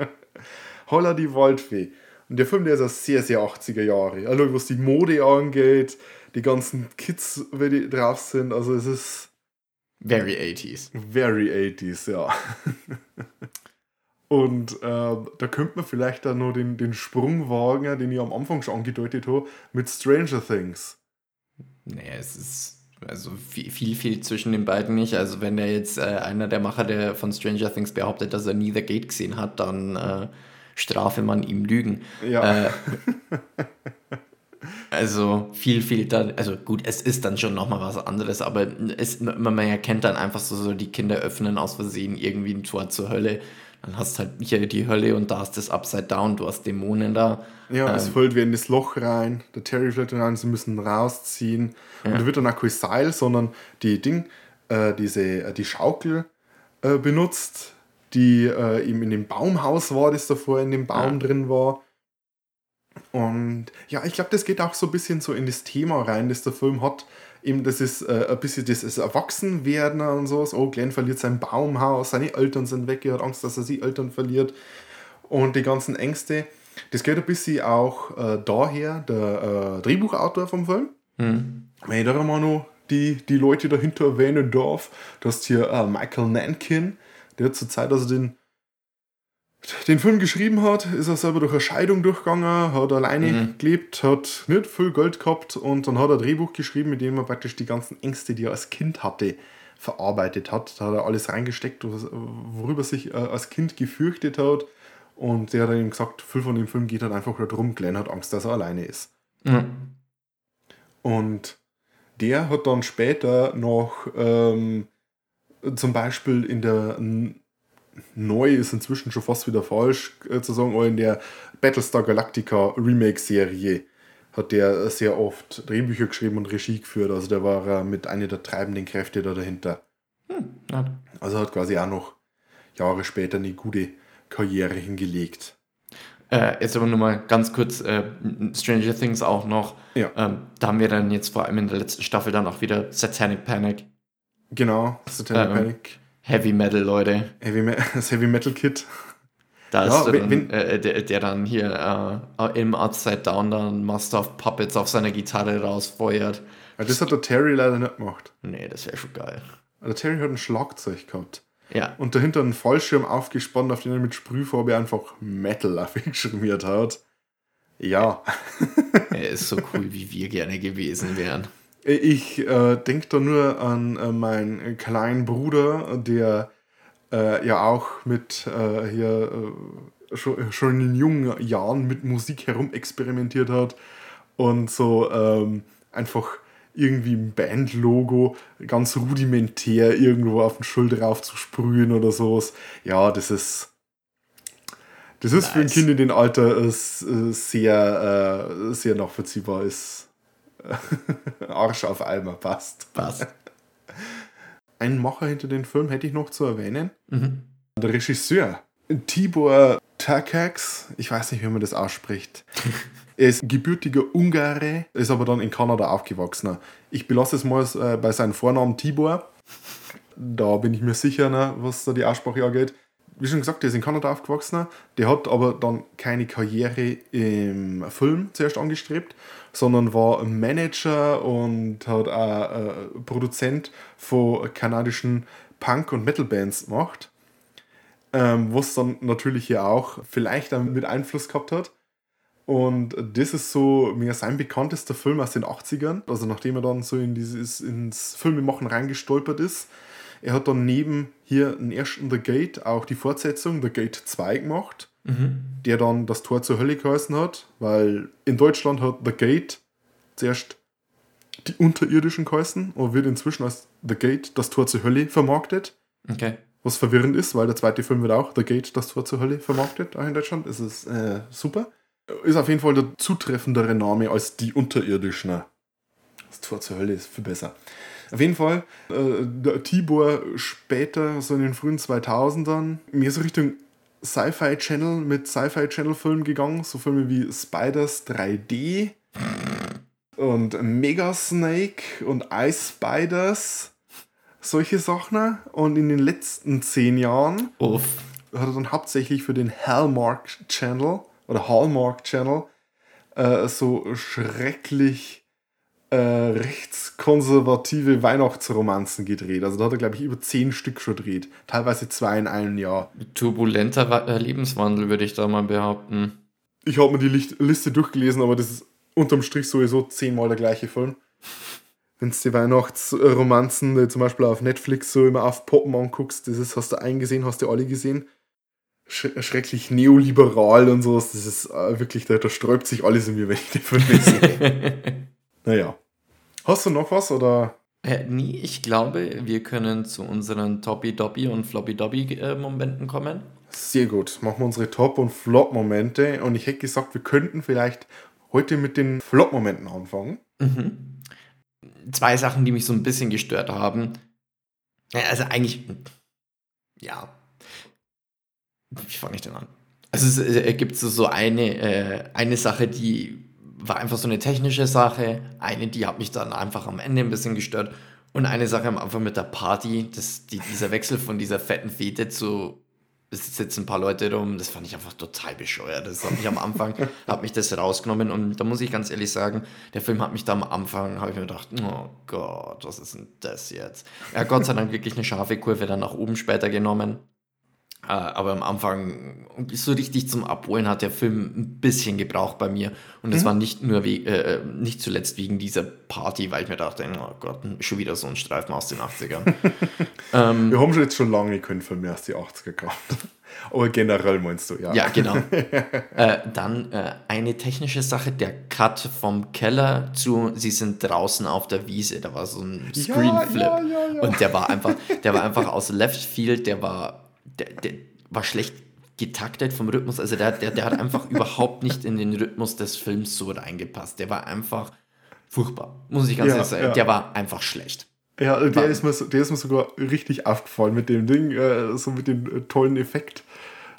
*laughs* Holla die Waldfee. Und der Film, der ist ja sehr, sehr 80er Jahre. Also was die Mode angeht, die ganzen Kids, wie die drauf sind. Also es ist Very 80s. very 80s, ja. *laughs* Und äh, da könnte man vielleicht dann noch den, den Sprung wagen, den ich am Anfang schon angedeutet habe, mit Stranger Things. Naja, es ist also viel, viel, viel zwischen den beiden nicht. Also wenn der jetzt äh, einer der Macher der von Stranger Things behauptet, dass er nie The Gate gesehen hat, dann äh, strafe man ihm Lügen. Ja. Äh, *laughs* also viel, viel dann, also gut, es ist dann schon nochmal was anderes, aber es, man, man erkennt dann einfach so, so, die Kinder öffnen aus Versehen irgendwie ein Tor zur Hölle. Dann hast halt hier die Hölle und da ist das Upside Down, du hast Dämonen da. Ja, es Ähm, fällt wie in das Loch rein. Der Terry fällt rein, sie müssen rausziehen. Und da wird dann auch kein Seil, sondern die Ding, äh, diese, äh, die Schaukel äh, benutzt, die äh, eben in dem Baumhaus war, das davor in dem Baum Ja. drin war. Und ja, ich glaube, das geht auch so ein bisschen so in das Thema rein, das der Film hat. Eben, das ist äh, ein bisschen das ist Erwachsenwerden und so. Oh, Glenn verliert sein Baumhaus, seine Eltern sind weg, er hat Angst, dass er sie Eltern verliert. Und die ganzen Ängste. Das geht ein bisschen auch äh, daher, der äh, Drehbuchautor vom Film. Hm. Wenn ich da mal noch die, die Leute dahinter erwähnen darf, du hast hier äh, Michael Nankin, der zur Zeit, als er den, den Film geschrieben hat, ist er selber durch eine Scheidung durchgegangen, hat alleine Mhm. gelebt, hat nicht viel Geld gehabt und dann hat er ein Drehbuch geschrieben, mit dem er praktisch die ganzen Ängste, die er als Kind hatte, verarbeitet hat. Da hat er alles reingesteckt, worüber er sich äh, als Kind gefürchtet hat. Und der hat dann eben gesagt, viel von dem Film geht halt einfach darum, Glenn hat Angst, dass er alleine ist. Ja. Und der hat dann später noch ähm, zum Beispiel in der neu ist inzwischen schon fast wieder falsch äh, zu sagen, aber in der Battlestar Galactica Remake-Serie hat der sehr oft Drehbücher geschrieben und Regie geführt. Also der war äh, mit einer der treibenden Kräfte da dahinter. Ja. Also hat quasi auch noch Jahre später eine gute Karriere hingelegt. Äh, jetzt aber nur mal ganz kurz äh, Stranger Things auch noch. Ja. Ähm, da haben wir dann jetzt vor allem in der letzten Staffel dann auch wieder Satanic Panic, Genau, Satanic Ähm, Panic, Heavy Metal, Leute. Heavy Me *laughs* das Heavy Metal Kit. Da Ja, ist wenn- dann, wenn- äh, der, der dann hier äh, im Upside Down dann Master of Puppets auf seiner Gitarre rausfeuert. Ja, Das hat der Terry leider nicht gemacht. Nee, das wäre schon geil. Der Terry hat ein Schlagzeug gehabt. Ja, Und dahinter einen Fallschirm aufgespannt, auf den er mit Sprühfarbe einfach Metal *laughs* aufgeschmiert hat. Ja, er ist so cool, wie wir gerne gewesen wären. Ich äh, denke da nur an äh, meinen kleinen Bruder, der äh, ja auch mit äh, hier äh, schon, schon in jungen Jahren mit Musik herumexperimentiert hat und so ähm, einfach irgendwie ein Bandlogo ganz rudimentär irgendwo auf den Schild drauf zu sprühen oder sowas. Ja, das ist. Das ist für ein Nice. Kind in dem Alter ist, äh, sehr, sehr nachvollziehbar ist. Arsch auf Eimer passt. Was? Ein Macher hinter dem Film hätte ich noch zu erwähnen. Mhm. Der Regisseur Tibor Takacs, ich weiß nicht, wie man das ausspricht. Er *laughs* ist gebürtiger Ungare, ist aber dann in Kanada aufgewachsen. Ich belasse es mal äh, bei seinem Vornamen Tibor. Da bin ich mir sicher, ne, was da die Aussprache angeht. Wie schon gesagt, der ist in Kanada aufgewachsen. Der hat aber dann keine Karriere im Film zuerst angestrebt, sondern war Manager und hat auch äh, Produzent von kanadischen Punk- und Metal-Bands gemacht ähm, was dann natürlich hier auch vielleicht mit Einfluss gehabt hat. Und das ist so mir sein bekanntester Film aus den 80ern. Also nachdem er dann so in dieses, ins Filmemachen reingestolpert ist. Er hat dann neben hier den ersten The Gate auch die Fortsetzung The Gate 2 gemacht, der dann das Tor zur Hölle geheißen hat, weil in Deutschland hat The Gate zuerst die Unterirdischen geheißen und wird inzwischen als The Gate das Tor zur Hölle vermarktet. Okay. Was verwirrend ist, weil der zweite Film wird auch The Gate, das Tor zur Hölle, vermarktet, auch in Deutschland. Es ist äh, super. Ist auf jeden Fall der zutreffendere Name als die Unterirdischen. Das Tor zur Hölle ist viel besser. Auf jeden Fall, äh, Tibor später, so in den frühen 2000ern, mehr so Richtung Sci-Fi Channel mit Sci-Fi Channel Filmen gegangen, so Filme wie Spiders 3D und Mega Snake und Ice Spiders, solche Sachen. Und in den letzten zehn Jahren Uff. hat er dann hauptsächlich für den Hallmark Channel oder Hallmark Channel äh, so schrecklich äh, rechtskonservative Weihnachtsromanzen gedreht. Also da hat er, glaube ich, über zehn Stück schon gedreht. Teilweise zwei in einem Jahr. Turbulenter äh, Lebenswandel, würde ich da mal behaupten. Ich habe mir die Licht Liste durchgelesen, aber das ist unterm Strich sowieso zehnmal der gleiche Film. Wenn du die Weihnachtsromanzen die zum Beispiel auf Netflix so immer aufpoppen anguckst, das ist, hast du einen gesehen, hast du alle gesehen. Sch schrecklich neoliberal und sowas, das ist äh, wirklich, da, da sträubt sich alles in mir, wenn ich die Filme sehe. *laughs* naja. Hast du noch was oder? Äh, nie, ich glaube, wir können zu unseren Toppy-Doppy und Floppy-Dobby-Momenten kommen. Sehr gut. Machen wir unsere Top- und Flop-Momente. Und ich hätte gesagt, wir könnten vielleicht heute mit den Flop-Momenten anfangen. Zwei Sachen, die mich so ein bisschen gestört haben. Also eigentlich, ja. Wie fange ich denn an? Also es äh, gibt so, so eine, äh, eine Sache, die war einfach so eine technische Sache. Eine, die hat mich dann einfach am Ende ein bisschen gestört. Und eine Sache am Anfang mit der Party, das, die, dieser Wechsel von dieser fetten Fete zu es sitzen ein paar Leute rum, das fand ich einfach total bescheuert. Das hat mich am Anfang, *laughs* hat mich das rausgenommen und da muss ich ganz ehrlich sagen, der Film hat mich da am Anfang, habe ich mir gedacht, oh Gott, was ist denn das jetzt? Er hat Gott sei Dank wirklich eine scharfe Kurve dann nach oben später genommen. Äh, aber am Anfang, so richtig zum Abholen hat der Film ein bisschen gebraucht bei mir. Und das war nicht nur, we äh, nicht zuletzt wegen dieser Party, weil ich mir dachte, oh Gott, schon wieder so ein Streifen aus den 80ern. *laughs* Wir haben schon jetzt schon lange keinen Film mehr aus die 80er gehabt. *laughs* Aber generell meinst du, ja. Ja, genau. *laughs* äh, dann äh, eine technische Sache, der Cut vom Keller zu, sie sind draußen auf der Wiese. Da war so ein Screenflip. ja, ja, ja. Und der war einfach, der war einfach aus Left Field, der war, der, der war schlecht getaktet vom Rhythmus. Also der, der, der hat einfach *laughs* überhaupt nicht in den Rhythmus des Films so reingepasst. Der war einfach furchtbar, muss ich ganz Ja, ehrlich sagen. ja. Der war einfach schlecht. Ja, der War- ist, mir, der ist mir sogar richtig aufgefallen mit dem Ding, äh, so mit dem äh, tollen Effekt.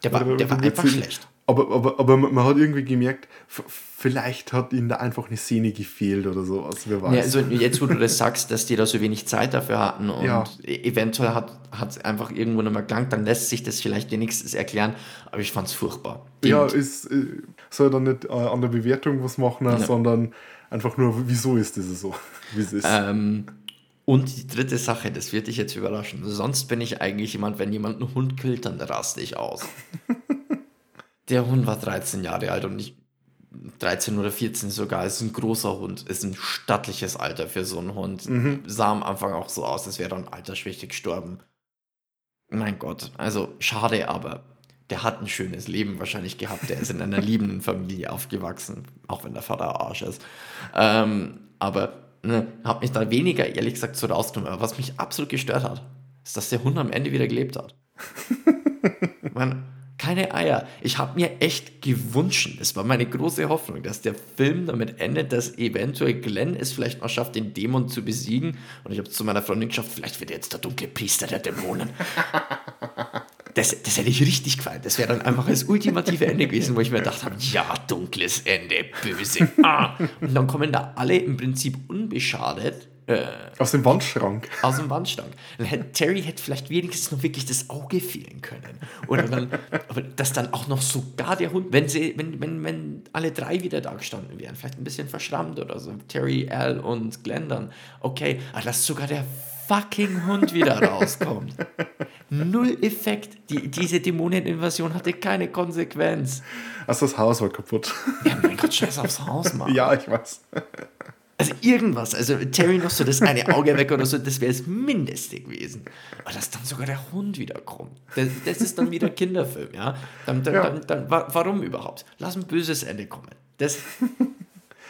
Der war, Oder der war einfach schlecht. Aber, aber, aber man hat irgendwie gemerkt, vielleicht hat ihnen da einfach eine Szene gefehlt oder sowas. Wer weiß. Ja, also jetzt, wo du das sagst, dass die da so wenig Zeit dafür hatten und Ja. e- eventuell hat es einfach irgendwo mehr gelangt, dann lässt sich das vielleicht wenigstens erklären, aber ich fand es furchtbar. ja, ist, äh, soll dann nicht äh, an der Bewertung was machen, Ja. sondern einfach nur, wieso ist das so, *laughs* wie es ist. ähm, und die dritte Sache, das wird dich jetzt überraschen. Sonst bin ich eigentlich jemand, wenn jemand einen Hund killt, dann raste ich aus. *laughs* Der Hund war 13 Jahre alt und ich 13 oder 14 sogar, ist ein großer Hund, ist ein stattliches Alter für so einen Hund. Sah am Anfang auch so aus, als wäre er an Altersschwäche gestorben. Mein Gott, also schade, aber der hat ein schönes Leben wahrscheinlich gehabt. Der ist in einer *laughs* liebenden Familie aufgewachsen, auch wenn der Vater Arsch ist. Ähm, aber ne, hat mich da weniger, ehrlich gesagt, so rausgenommen. Aber was mich absolut gestört hat, ist, dass der Hund am Ende wieder gelebt hat. *laughs* Man, keine Eier. Ich habe mir echt gewünscht, das war meine große Hoffnung, dass der Film damit endet, dass eventuell Glenn es vielleicht noch schafft, den Dämon zu besiegen. Und ich habe zu meiner Freundin geschafft, vielleicht wird er jetzt der dunkle Priester der Dämonen. *laughs* Das, das hätte ich richtig gefallen. Das wäre dann einfach das ultimative Ende gewesen, wo ich mir gedacht habe, ja, dunkles Ende, böse. Ah. Und dann kommen da alle im Prinzip unbeschadet äh, Aus dem Wandschrank. aus dem Wandschrank. Dann hätte, Terry hätte vielleicht wenigstens noch wirklich das Auge fehlen können. Oder dann, aber dass dann auch noch sogar der Hund, wenn sie, wenn, wenn, wenn alle drei wieder da gestanden wären, vielleicht ein bisschen verschrammt oder so. Terry, Al und Glenn dann. Okay, aber dass sogar der fucking Hund wieder rauskommt. Null Effekt. Die, diese Dämoneninvasion hatte keine Konsequenz. Also das Haus war kaputt. Ja, mein Gott, scheiß aufs Haus, Mann. ja, ich weiß. Also irgendwas, also Terry noch so das eine Auge weg oder so, das wäre das Mindeste gewesen. Aber dass dann sogar der Hund wiederkommt, das, das ist dann wieder Kinderfilm, ja. Dann, dann, Ja. Dann, dann, wa- warum überhaupt? Lass ein böses Ende kommen. Das,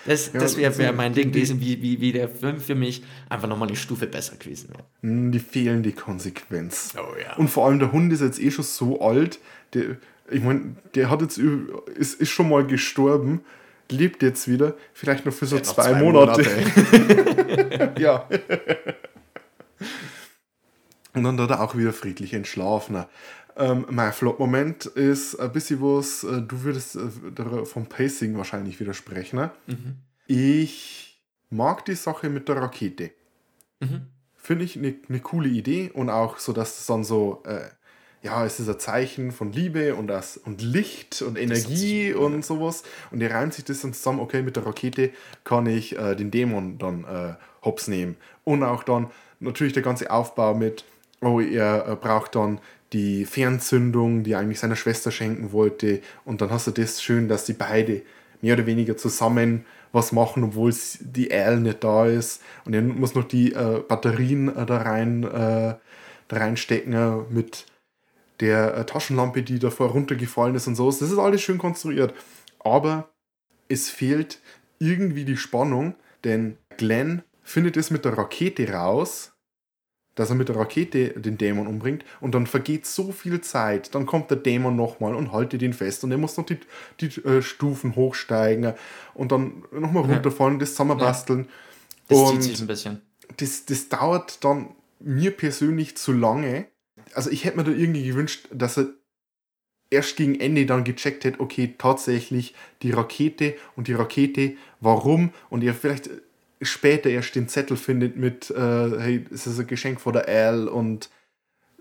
das, Ja, das wäre wär mein die- Ding gewesen, wie, wie, wie der Film für mich einfach nochmal eine Stufe besser gewesen wäre. Hm, Die fehlende Konsequenz. Oh ja. Und vor allem der Hund ist jetzt eh schon so alt, der, ich meine, der hat jetzt ist, ist schon mal gestorben, lebt jetzt wieder, vielleicht noch für so Noch zwei, Monate. *laughs* *laughs* ja. Und dann da auch wieder friedlich entschlafen. Ähm, mein Flop-Moment ist ein bisschen was, äh, du würdest äh, vom Pacing wahrscheinlich widersprechen. Ne? Mhm. Ich mag die Sache mit der Rakete. Mhm. Finde ich eine ne coole Idee und auch so, dass es dann so, äh, ja, es ist ein Zeichen von Liebe und, das, und Licht und Energie sich- und sowas. Und der reimt sich das dann zusammen, okay, mit der Rakete kann ich äh, den Dämon dann äh, hops nehmen. Und auch dann natürlich der ganze Aufbau mit, oh, er äh, braucht dann die Fernzündung, die er eigentlich seiner Schwester schenken wollte. Und dann hast du das schön, dass die beide mehr oder weniger zusammen was machen, obwohl die Al nicht da ist. Und er muss noch die äh, Batterien äh, da rein äh, da reinstecken mit der äh, Taschenlampe, die davor runtergefallen ist und so. Das ist alles schön konstruiert. Aber es fehlt irgendwie die Spannung, denn Glenn findet es mit der Rakete raus, dass er mit der Rakete den Dämon umbringt und dann vergeht so viel Zeit. Dann kommt der Dämon nochmal und haltet ihn fest und er muss noch die, die äh, Stufen hochsteigen und dann nochmal runterfallen, das zusammenbasteln. Das und zieht sich ein bisschen. das, das dauert dann mir persönlich zu lange. Also ich hätte mir da irgendwie gewünscht, dass er erst gegen Ende dann gecheckt hätte, okay, tatsächlich die Rakete und die Rakete, warum? Und er vielleicht später erst den Zettel findet mit, äh, hey, es ist ein Geschenk von der Al und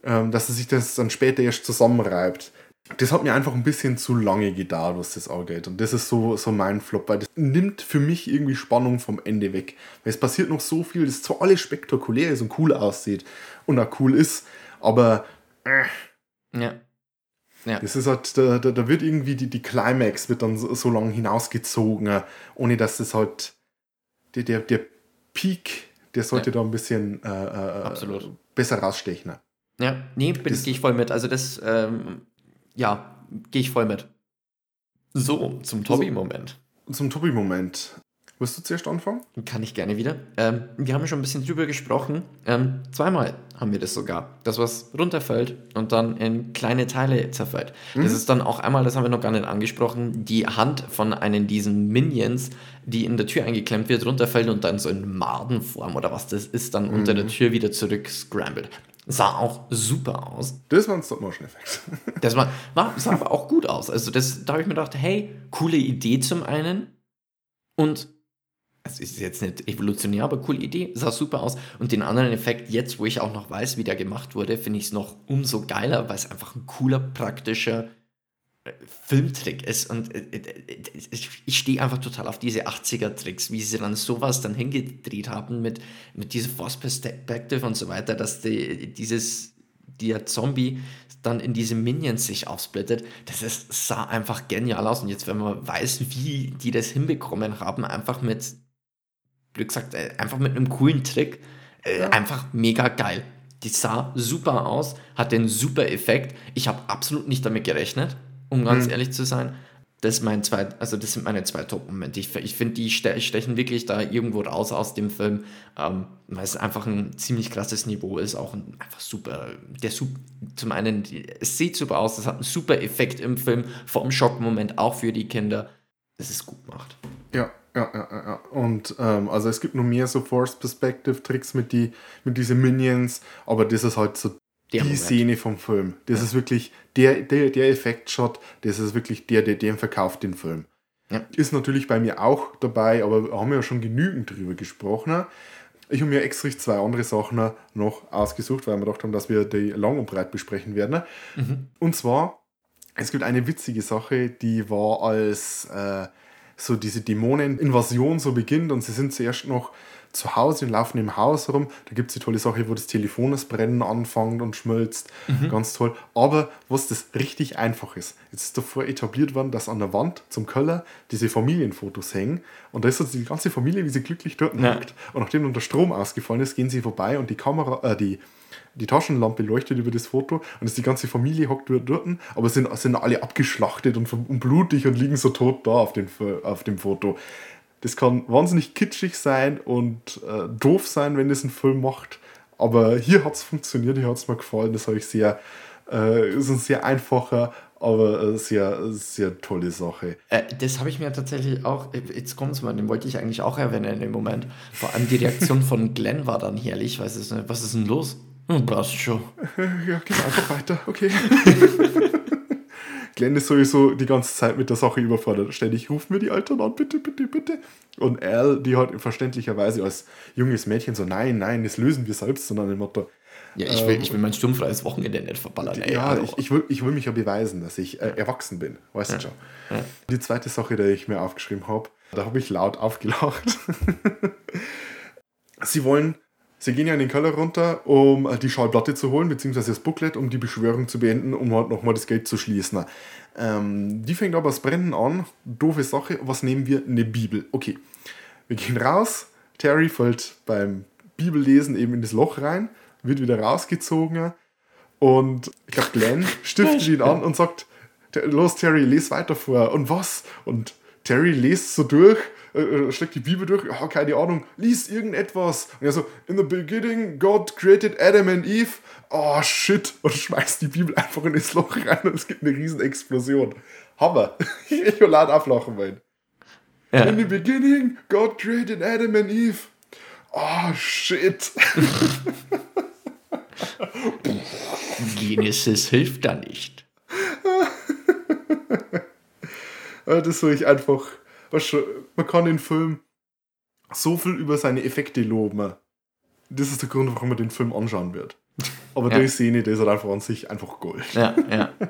ähm, dass er sich das dann später erst zusammenreibt. Das hat mir einfach ein bisschen zu lange gedauert, was das angeht. Und das ist so, so mein Flop, weil das nimmt für mich irgendwie Spannung vom Ende weg. Weil es passiert noch so viel, das zwar alles spektakulär ist und cool aussieht und auch cool ist, aber Ja. Ja. das ist halt, da, da, da wird irgendwie die, die Climax wird dann so, so lang hinausgezogen, äh, ohne dass das halt der, der, der Peak, der sollte Ja. da ein bisschen äh, äh, besser rausstechen. Ja, nee, bin gehe ich voll mit. Also das, ähm, ja, gehe ich voll mit. So, zum Tobi-Moment. Zum Tobi-Moment. Willst du zuerst anfangen? Kann ich gerne wieder. Ähm, wir haben ja schon ein bisschen drüber gesprochen. Ähm, zweimal haben wir das sogar. Das, was runterfällt und dann in kleine Teile zerfällt. Das ist dann auch einmal, das haben wir noch gar nicht angesprochen, die Hand von einem diesen Minions, die in der Tür eingeklemmt wird, runterfällt und dann so in Madenform oder was das ist, dann unter der Tür wieder zurück scrambled. Sah auch super aus. Das war ein Stop-Motion-Effekt. *laughs* Das war, war, sah aber auch gut aus. Also das, da habe ich mir gedacht, hey, coole Idee zum einen. Und es ist jetzt nicht evolutionär, aber coole Idee, sah super aus. Und den anderen Effekt, jetzt wo ich auch noch weiß, wie der gemacht wurde, finde ich es noch umso geiler, weil es einfach ein cooler, praktischer äh, Filmtrick ist. Und äh, äh, ich ich stehe einfach total auf diese 80er-Tricks, wie sie dann sowas dann hingedreht haben mit, mit dieser Force Perspective und so weiter, dass die, dieses, der Zombie dann in diese Minions sich aufsplittet. Das ist, sah einfach genial aus. Und jetzt, wenn man weiß, wie die das hinbekommen haben, einfach mit, Glück gesagt, äh, einfach mit einem coolen Trick, äh, einfach mega geil. Die sah super aus, hatte einen super Effekt. Ich habe absolut nicht damit gerechnet, um ganz ehrlich zu sein. Das, ist mein zwei, also das sind meine zwei Top-Momente. Ich, ich finde, die ste stechen wirklich da irgendwo raus aus dem Film, ähm, weil es einfach ein ziemlich krasses Niveau ist. Auch ein, einfach super. Der zum einen, es sieht super aus, es hat einen super Effekt im Film, vom Schockmoment auch für die Kinder. Das ist gut gemacht. Ja, ja, ja, ja, ja. Und ähm, also es gibt noch mehr so Force Perspective Tricks mit die mit diesen Minions, aber das ist halt so Der die Moment. Szene vom Film. Das ist wirklich der der der Effektshot, das ist wirklich der der den verkauft den Film. Ja. Ist natürlich bei mir auch dabei, aber wir haben ja schon genügend drüber gesprochen. Ich habe mir extra zwei andere Sachen noch ausgesucht, weil wir gedacht haben, dass wir die lang und breit besprechen werden. Und zwar, es gibt eine witzige Sache, die war als äh, so diese Dämoneninvasion so beginnt und sie sind zuerst noch zu Hause und laufen im Haus herum. Da gibt es die tolle Sache, wo das Telefon das Brennen anfängt und schmilzt. Ganz toll. Aber was das richtig einfach ist, jetzt ist davor etabliert worden, dass an der Wand zum Keller diese Familienfotos hängen und da ist jetzt die ganze Familie, wie sie glücklich dort Ja. Und nachdem dann der Strom ausgefallen ist, gehen sie vorbei und die Kamera, äh, die, die Taschenlampe leuchtet über das Foto und ist die ganze Familie hockt dort, dort aber sind, sind alle abgeschlachtet und, und blutig und liegen so tot da auf, Fo- auf dem Foto. Das kann wahnsinnig kitschig sein und äh, doof sein, wenn das ein Film macht. Aber hier hat es funktioniert, hier hat es mir gefallen. Das habe ich sehr, äh, ist ein sehr einfacher, aber äh, sehr, sehr tolle Sache. Äh, das habe ich mir tatsächlich auch, äh, jetzt kommt es mal, den wollte ich eigentlich auch erwähnen in dem Moment. Vor allem die Reaktion von Glenn war dann herrlich, es nicht, was ist denn los? Hm, Passt schon. *laughs* Ja, geht einfach weiter, okay. *laughs* Glenn ist sowieso die ganze Zeit mit der Sache überfordert. Ständig ruft mir die Eltern an, bitte, bitte, bitte. Und Al, die hat verständlicherweise als junges Mädchen so, nein, nein, das lösen wir selbst, sondern im Motto, Ja, ich will, ich will mein sturmfreies Wochenende nicht verballern. Ey, ja, ich, ich, will, ich will mich ja beweisen, dass ich äh, erwachsen bin, weißt du schon. Die zweite Sache, die ich mir aufgeschrieben habe, da habe ich laut aufgelacht. *laughs* sie wollen, sie gehen ja in den Keller runter, um äh, die Schallplatte zu holen, beziehungsweise das Booklet, um die Beschwörung zu beenden, um halt nochmal das Geld zu schließen. Ähm, die fängt aber das Brennen an. Doofe Sache, was nehmen wir? Eine Bibel. Okay, wir gehen raus. Terry fällt beim Bibellesen eben in das Loch rein, wird wieder rausgezogen und ich glaube, Glenn stiftet ihn an und sagt, "Ter- los Terry, les weiter vor. Und was? Und Terry liest so durch, äh, äh, schlägt die Bibel durch, ja, keine Ahnung, lies irgendetwas. Und er so, in the beginning, God created Adam and Eve. Oh, shit. Und schmeißt die Bibel einfach in das Loch rein und es gibt eine riesen Explosion. Hammer. *laughs* Ich will laut auflachen, mein. Ja. In the beginning, God created Adam and Eve. Oh, shit. *laughs* Genesis hilft da nicht. *laughs* Das soll ich einfach. Weißt du, man kann den Film so viel über seine Effekte loben. Das ist der Grund, warum man den Film anschauen wird. *laughs* Aber Ja. die Szene, die ist halt einfach an sich einfach Gold. Ja, ja. *laughs*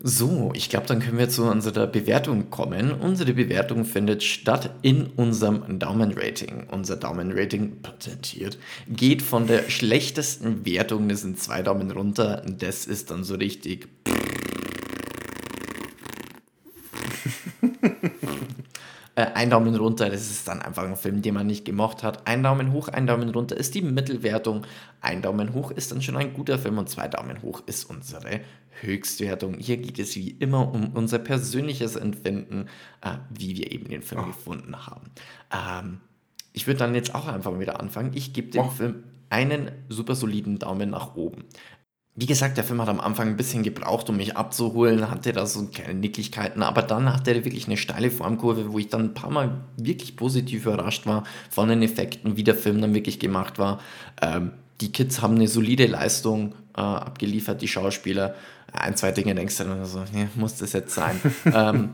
So, ich glaube, dann können wir zu unserer Bewertung kommen. Unsere Bewertung findet statt in unserem Daumenrating. Unser Daumenrating patentiert geht von der schlechtesten Wertung, das sind zwei Daumen runter, das ist dann so richtig. Äh, ein Daumen runter, das ist dann einfach ein Film, den man nicht gemocht hat. Ein Daumen hoch, ein Daumen runter ist die Mittelwertung. Ein Daumen hoch ist dann schon ein guter Film und zwei Daumen hoch ist unsere Höchstwertung. Hier geht es wie immer um unser persönliches Empfinden, äh, wie wir eben den Film gefunden haben. Ähm, ich würde dann jetzt auch einfach mal wieder anfangen. Ich gebe dem Mach. Film einen super soliden Daumen nach oben. Wie gesagt, der Film hat am Anfang ein bisschen gebraucht, um mich abzuholen, hatte da so kleine Nicklichkeiten, aber dann hatte er wirklich eine steile Formkurve, wo ich dann ein paar Mal wirklich positiv überrascht war von den Effekten, wie der Film dann wirklich gemacht war. Ähm, die Kids haben eine solide Leistung äh, abgeliefert, die Schauspieler. Ein, zwei Dinge denkst du dann so, nee, muss das jetzt sein? *laughs* ähm,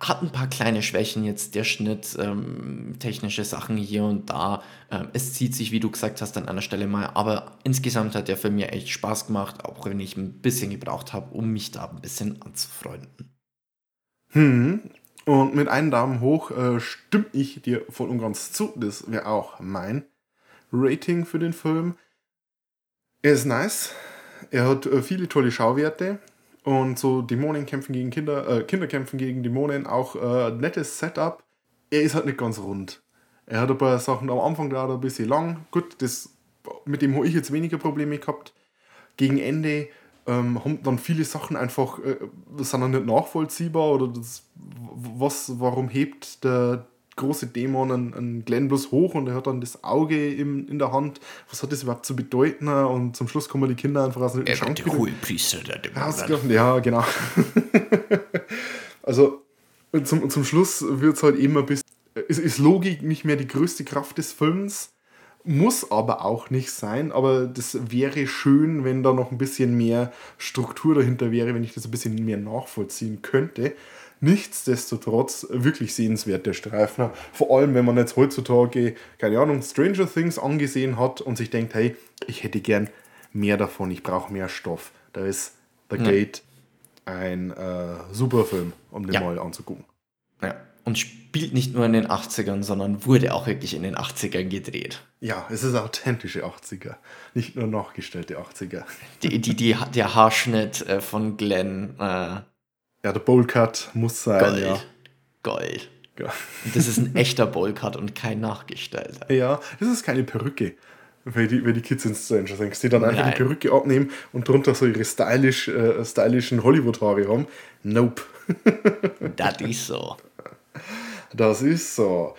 hat ein paar kleine Schwächen jetzt, der Schnitt, ähm, technische Sachen hier und da. Ähm, es zieht sich, wie du gesagt hast, an einer Stelle mal, aber insgesamt hat der Film mir echt Spaß gemacht, auch wenn ich ein bisschen gebraucht habe, um mich da ein bisschen anzufreunden. Hm. Und mit einem Daumen hoch äh, stimme ich dir voll und ganz zu. Das wäre auch mein Rating für den Film. Er ist nice. Er hat äh, viele tolle Schauwerte. Und so Dämonen kämpfen gegen Kinder, äh, Kinder kämpfen gegen Dämonen, auch äh, nettes Setup. Er ist halt nicht ganz rund. Er hat ein paar Sachen am Anfang gerade ein bisschen lang. Gut, das, mit dem habe ich jetzt weniger Probleme gehabt. Gegen Ende ähm, haben dann viele Sachen einfach, äh, sind dann nicht nachvollziehbar oder das, was, warum hebt der große Dämon einen, einen Glenn bloß hoch und er hat dann das Auge im, in der Hand. Was hat das überhaupt zu bedeuten? Und zum Schluss kommen die Kinder einfach aus dem Schrank wieder. Hohepriester der Rausgelaufen. Ja, genau. *laughs* also zum, zum Schluss wird es halt immer ein bisschen. Es ist Logik nicht mehr die größte Kraft des Films, muss aber auch nicht sein. Aber das wäre schön, wenn da noch ein bisschen mehr Struktur dahinter wäre, wenn ich das ein bisschen mehr nachvollziehen könnte. Nichtsdestotrotz wirklich sehenswert, der Streifen. Vor allem, wenn man jetzt heutzutage, keine Ahnung, Stranger Things angesehen hat und sich denkt, hey, ich hätte gern mehr davon, ich brauche mehr Stoff. Da ist The Gate ein äh, super Film, um den Ja. mal anzugucken. Ja. Und spielt nicht nur in den 80ern, sondern wurde auch wirklich in den 80ern gedreht. Ja, es ist authentische 80er, nicht nur nachgestellte 80er. Die, die, die, der Haarschnitt äh, von Glenn, äh, Ja, der Bowlcut muss sein, Gold. ja. Gold. Ja. Das ist ein echter Bowlcut und kein nachgestellter. Ja, das ist keine Perücke. Wenn die, wenn die Kids in Stranger Things, die dann einfach Nein. die Perücke abnehmen und drunter so ihre stylisch, äh, stylischen Hollywood-Haare haben. Nope. *laughs* Das ist so. Das ist so.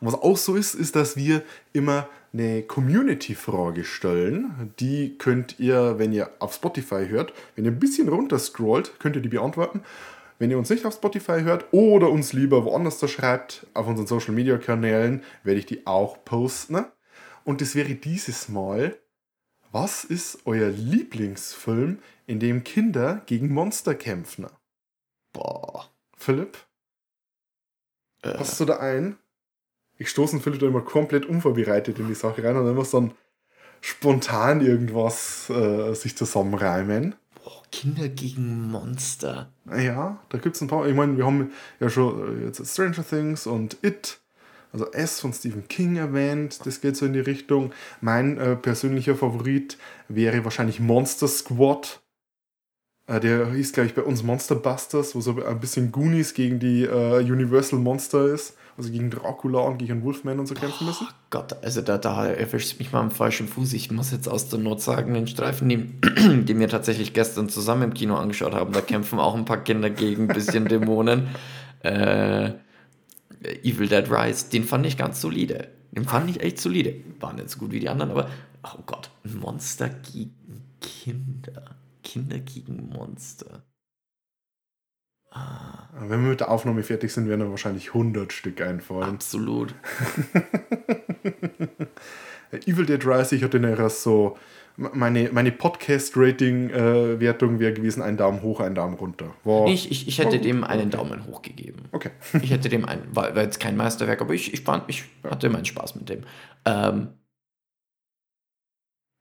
Und was auch so ist, ist, dass wir immer eine Community-Frage stellen. Die könnt ihr, wenn ihr auf Spotify hört, wenn ihr ein bisschen runter scrollt, könnt ihr die beantworten. Wenn ihr uns nicht auf Spotify hört oder uns lieber woanders da schreibt, auf unseren Social Media Kanälen, werde ich die auch posten. Und das wäre dieses Mal, was ist euer Lieblingsfilm, in dem Kinder gegen Monster kämpfen? Boah. Philipp, Äh, hast du da einen? Ich stoße Philipp da immer komplett unvorbereitet in die Sache rein und dann muss dann spontan irgendwas äh, sich zusammenreimen. boah, Kinder gegen Monster. Ja, da gibt es ein paar. Ich meine, wir haben ja schon äh, jetzt Stranger Things und It, also S von Stephen King erwähnt. Das geht so in die Richtung. Mein äh, persönlicher Favorit wäre wahrscheinlich Monster Squad. Äh, der hieß, glaube ich, bei uns Monster Busters, wo so ein bisschen Goonies gegen die äh, Universal Monster ist. Also gegen Dracula und gegen Wolfman und so kämpfen müssen. Gott, also da, da erwischt mich mal am falschen Fuß. Ich muss jetzt aus der Not sagen, den Streifen, den, den wir tatsächlich gestern zusammen im Kino angeschaut haben, da kämpfen auch ein paar Kinder gegen ein bisschen *laughs* Dämonen. Äh, Evil Dead Rise, den fand ich ganz solide. Den fand ich echt solide. War nicht so gut wie die anderen, aber oh Gott, ein Monster gegen Kinder. Kinder gegen Monster. Wenn wir mit der Aufnahme fertig sind, werden dann wahrscheinlich 100 Stück einfallen. Absolut. *laughs* Evil Dead Rise, ich hatte nachher so, meine, meine Podcast-Rating-Wertung wäre gewesen, ein Daumen hoch, ein Daumen runter. War, Ich, ich, ich hätte dem einen Daumen hoch gegeben. okay. Ich hätte dem einen, war, war jetzt kein Meisterwerk, aber ich, ich fand, ich hatte meinen Spaß mit dem. Ähm,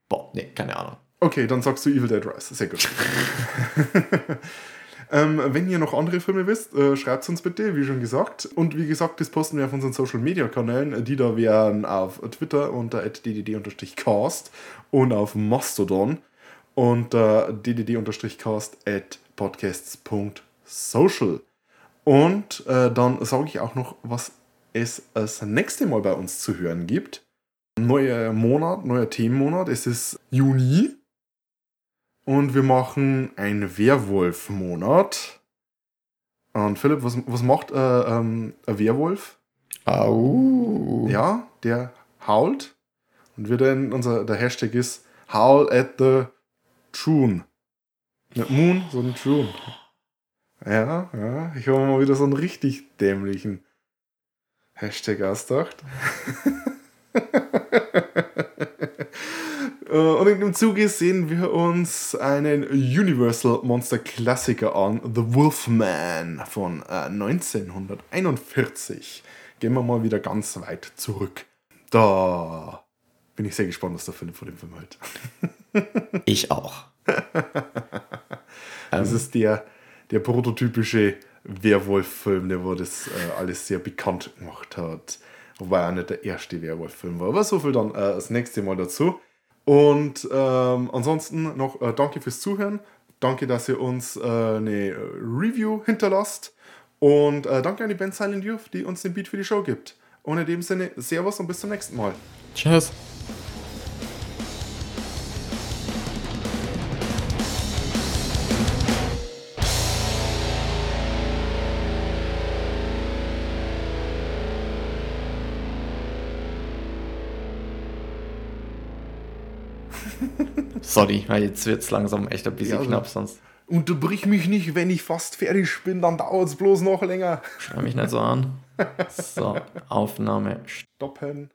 boah, nee, keine Ahnung. Okay, dann sagst du Evil Dead Rise. Sehr gut. *laughs* ähm, wenn ihr noch andere Filme wisst, äh, schreibt uns bitte, wie schon gesagt. Und wie gesagt, das posten wir auf unseren Social Media Kanälen. Die da wären auf Twitter unter ddd-cast und auf Mastodon unter ddd-cast at podcasts.social. Und äh, dann sage ich auch noch, was es das nächste Mal bei uns zu hören gibt. Neuer Monat, neuer Themenmonat. Es ist Juni. Und wir machen einen Werwolf-Monat. Und Philipp, was, was macht äh, ähm, ein Werwolf? Au. Ja, der hault. Und wir denn, unser, der Hashtag ist Howl at the Trune. Nicht Moon, sondern Trune. Ja, ja, ich habe mal wieder so einen richtig dämlichen Hashtag ausgedacht. *laughs* Äh, Und in dem Zuge sehen wir uns einen Universal Monster Klassiker an, The Wolfman von äh, 1941. Gehen wir mal wieder ganz weit zurück. Da bin ich sehr gespannt, was der Philipp von dem Film hält. *laughs* Ich auch. *laughs* Das ist der, der prototypische Werwolf-Film, der wo das äh, alles sehr bekannt gemacht hat. Wobei er nicht der erste Werwolf-Film war. Aber so viel dann äh, das nächste Mal dazu. Und ähm, ansonsten noch äh, danke fürs Zuhören. Danke, dass ihr uns äh, eine Review hinterlasst. Und äh, danke an die Band Silent Youth, die uns den Beat für die Show gibt. Und in dem Sinne, Servus und bis zum nächsten Mal. Tschüss. Sorry, jetzt wird es langsam echt ein bisschen Ja, also- knapp, sonst Unterbrich mich nicht, wenn ich fast fertig bin, dann dauert es bloß noch länger. schau mich nicht so an. *laughs* So, Aufnahme Stoppen.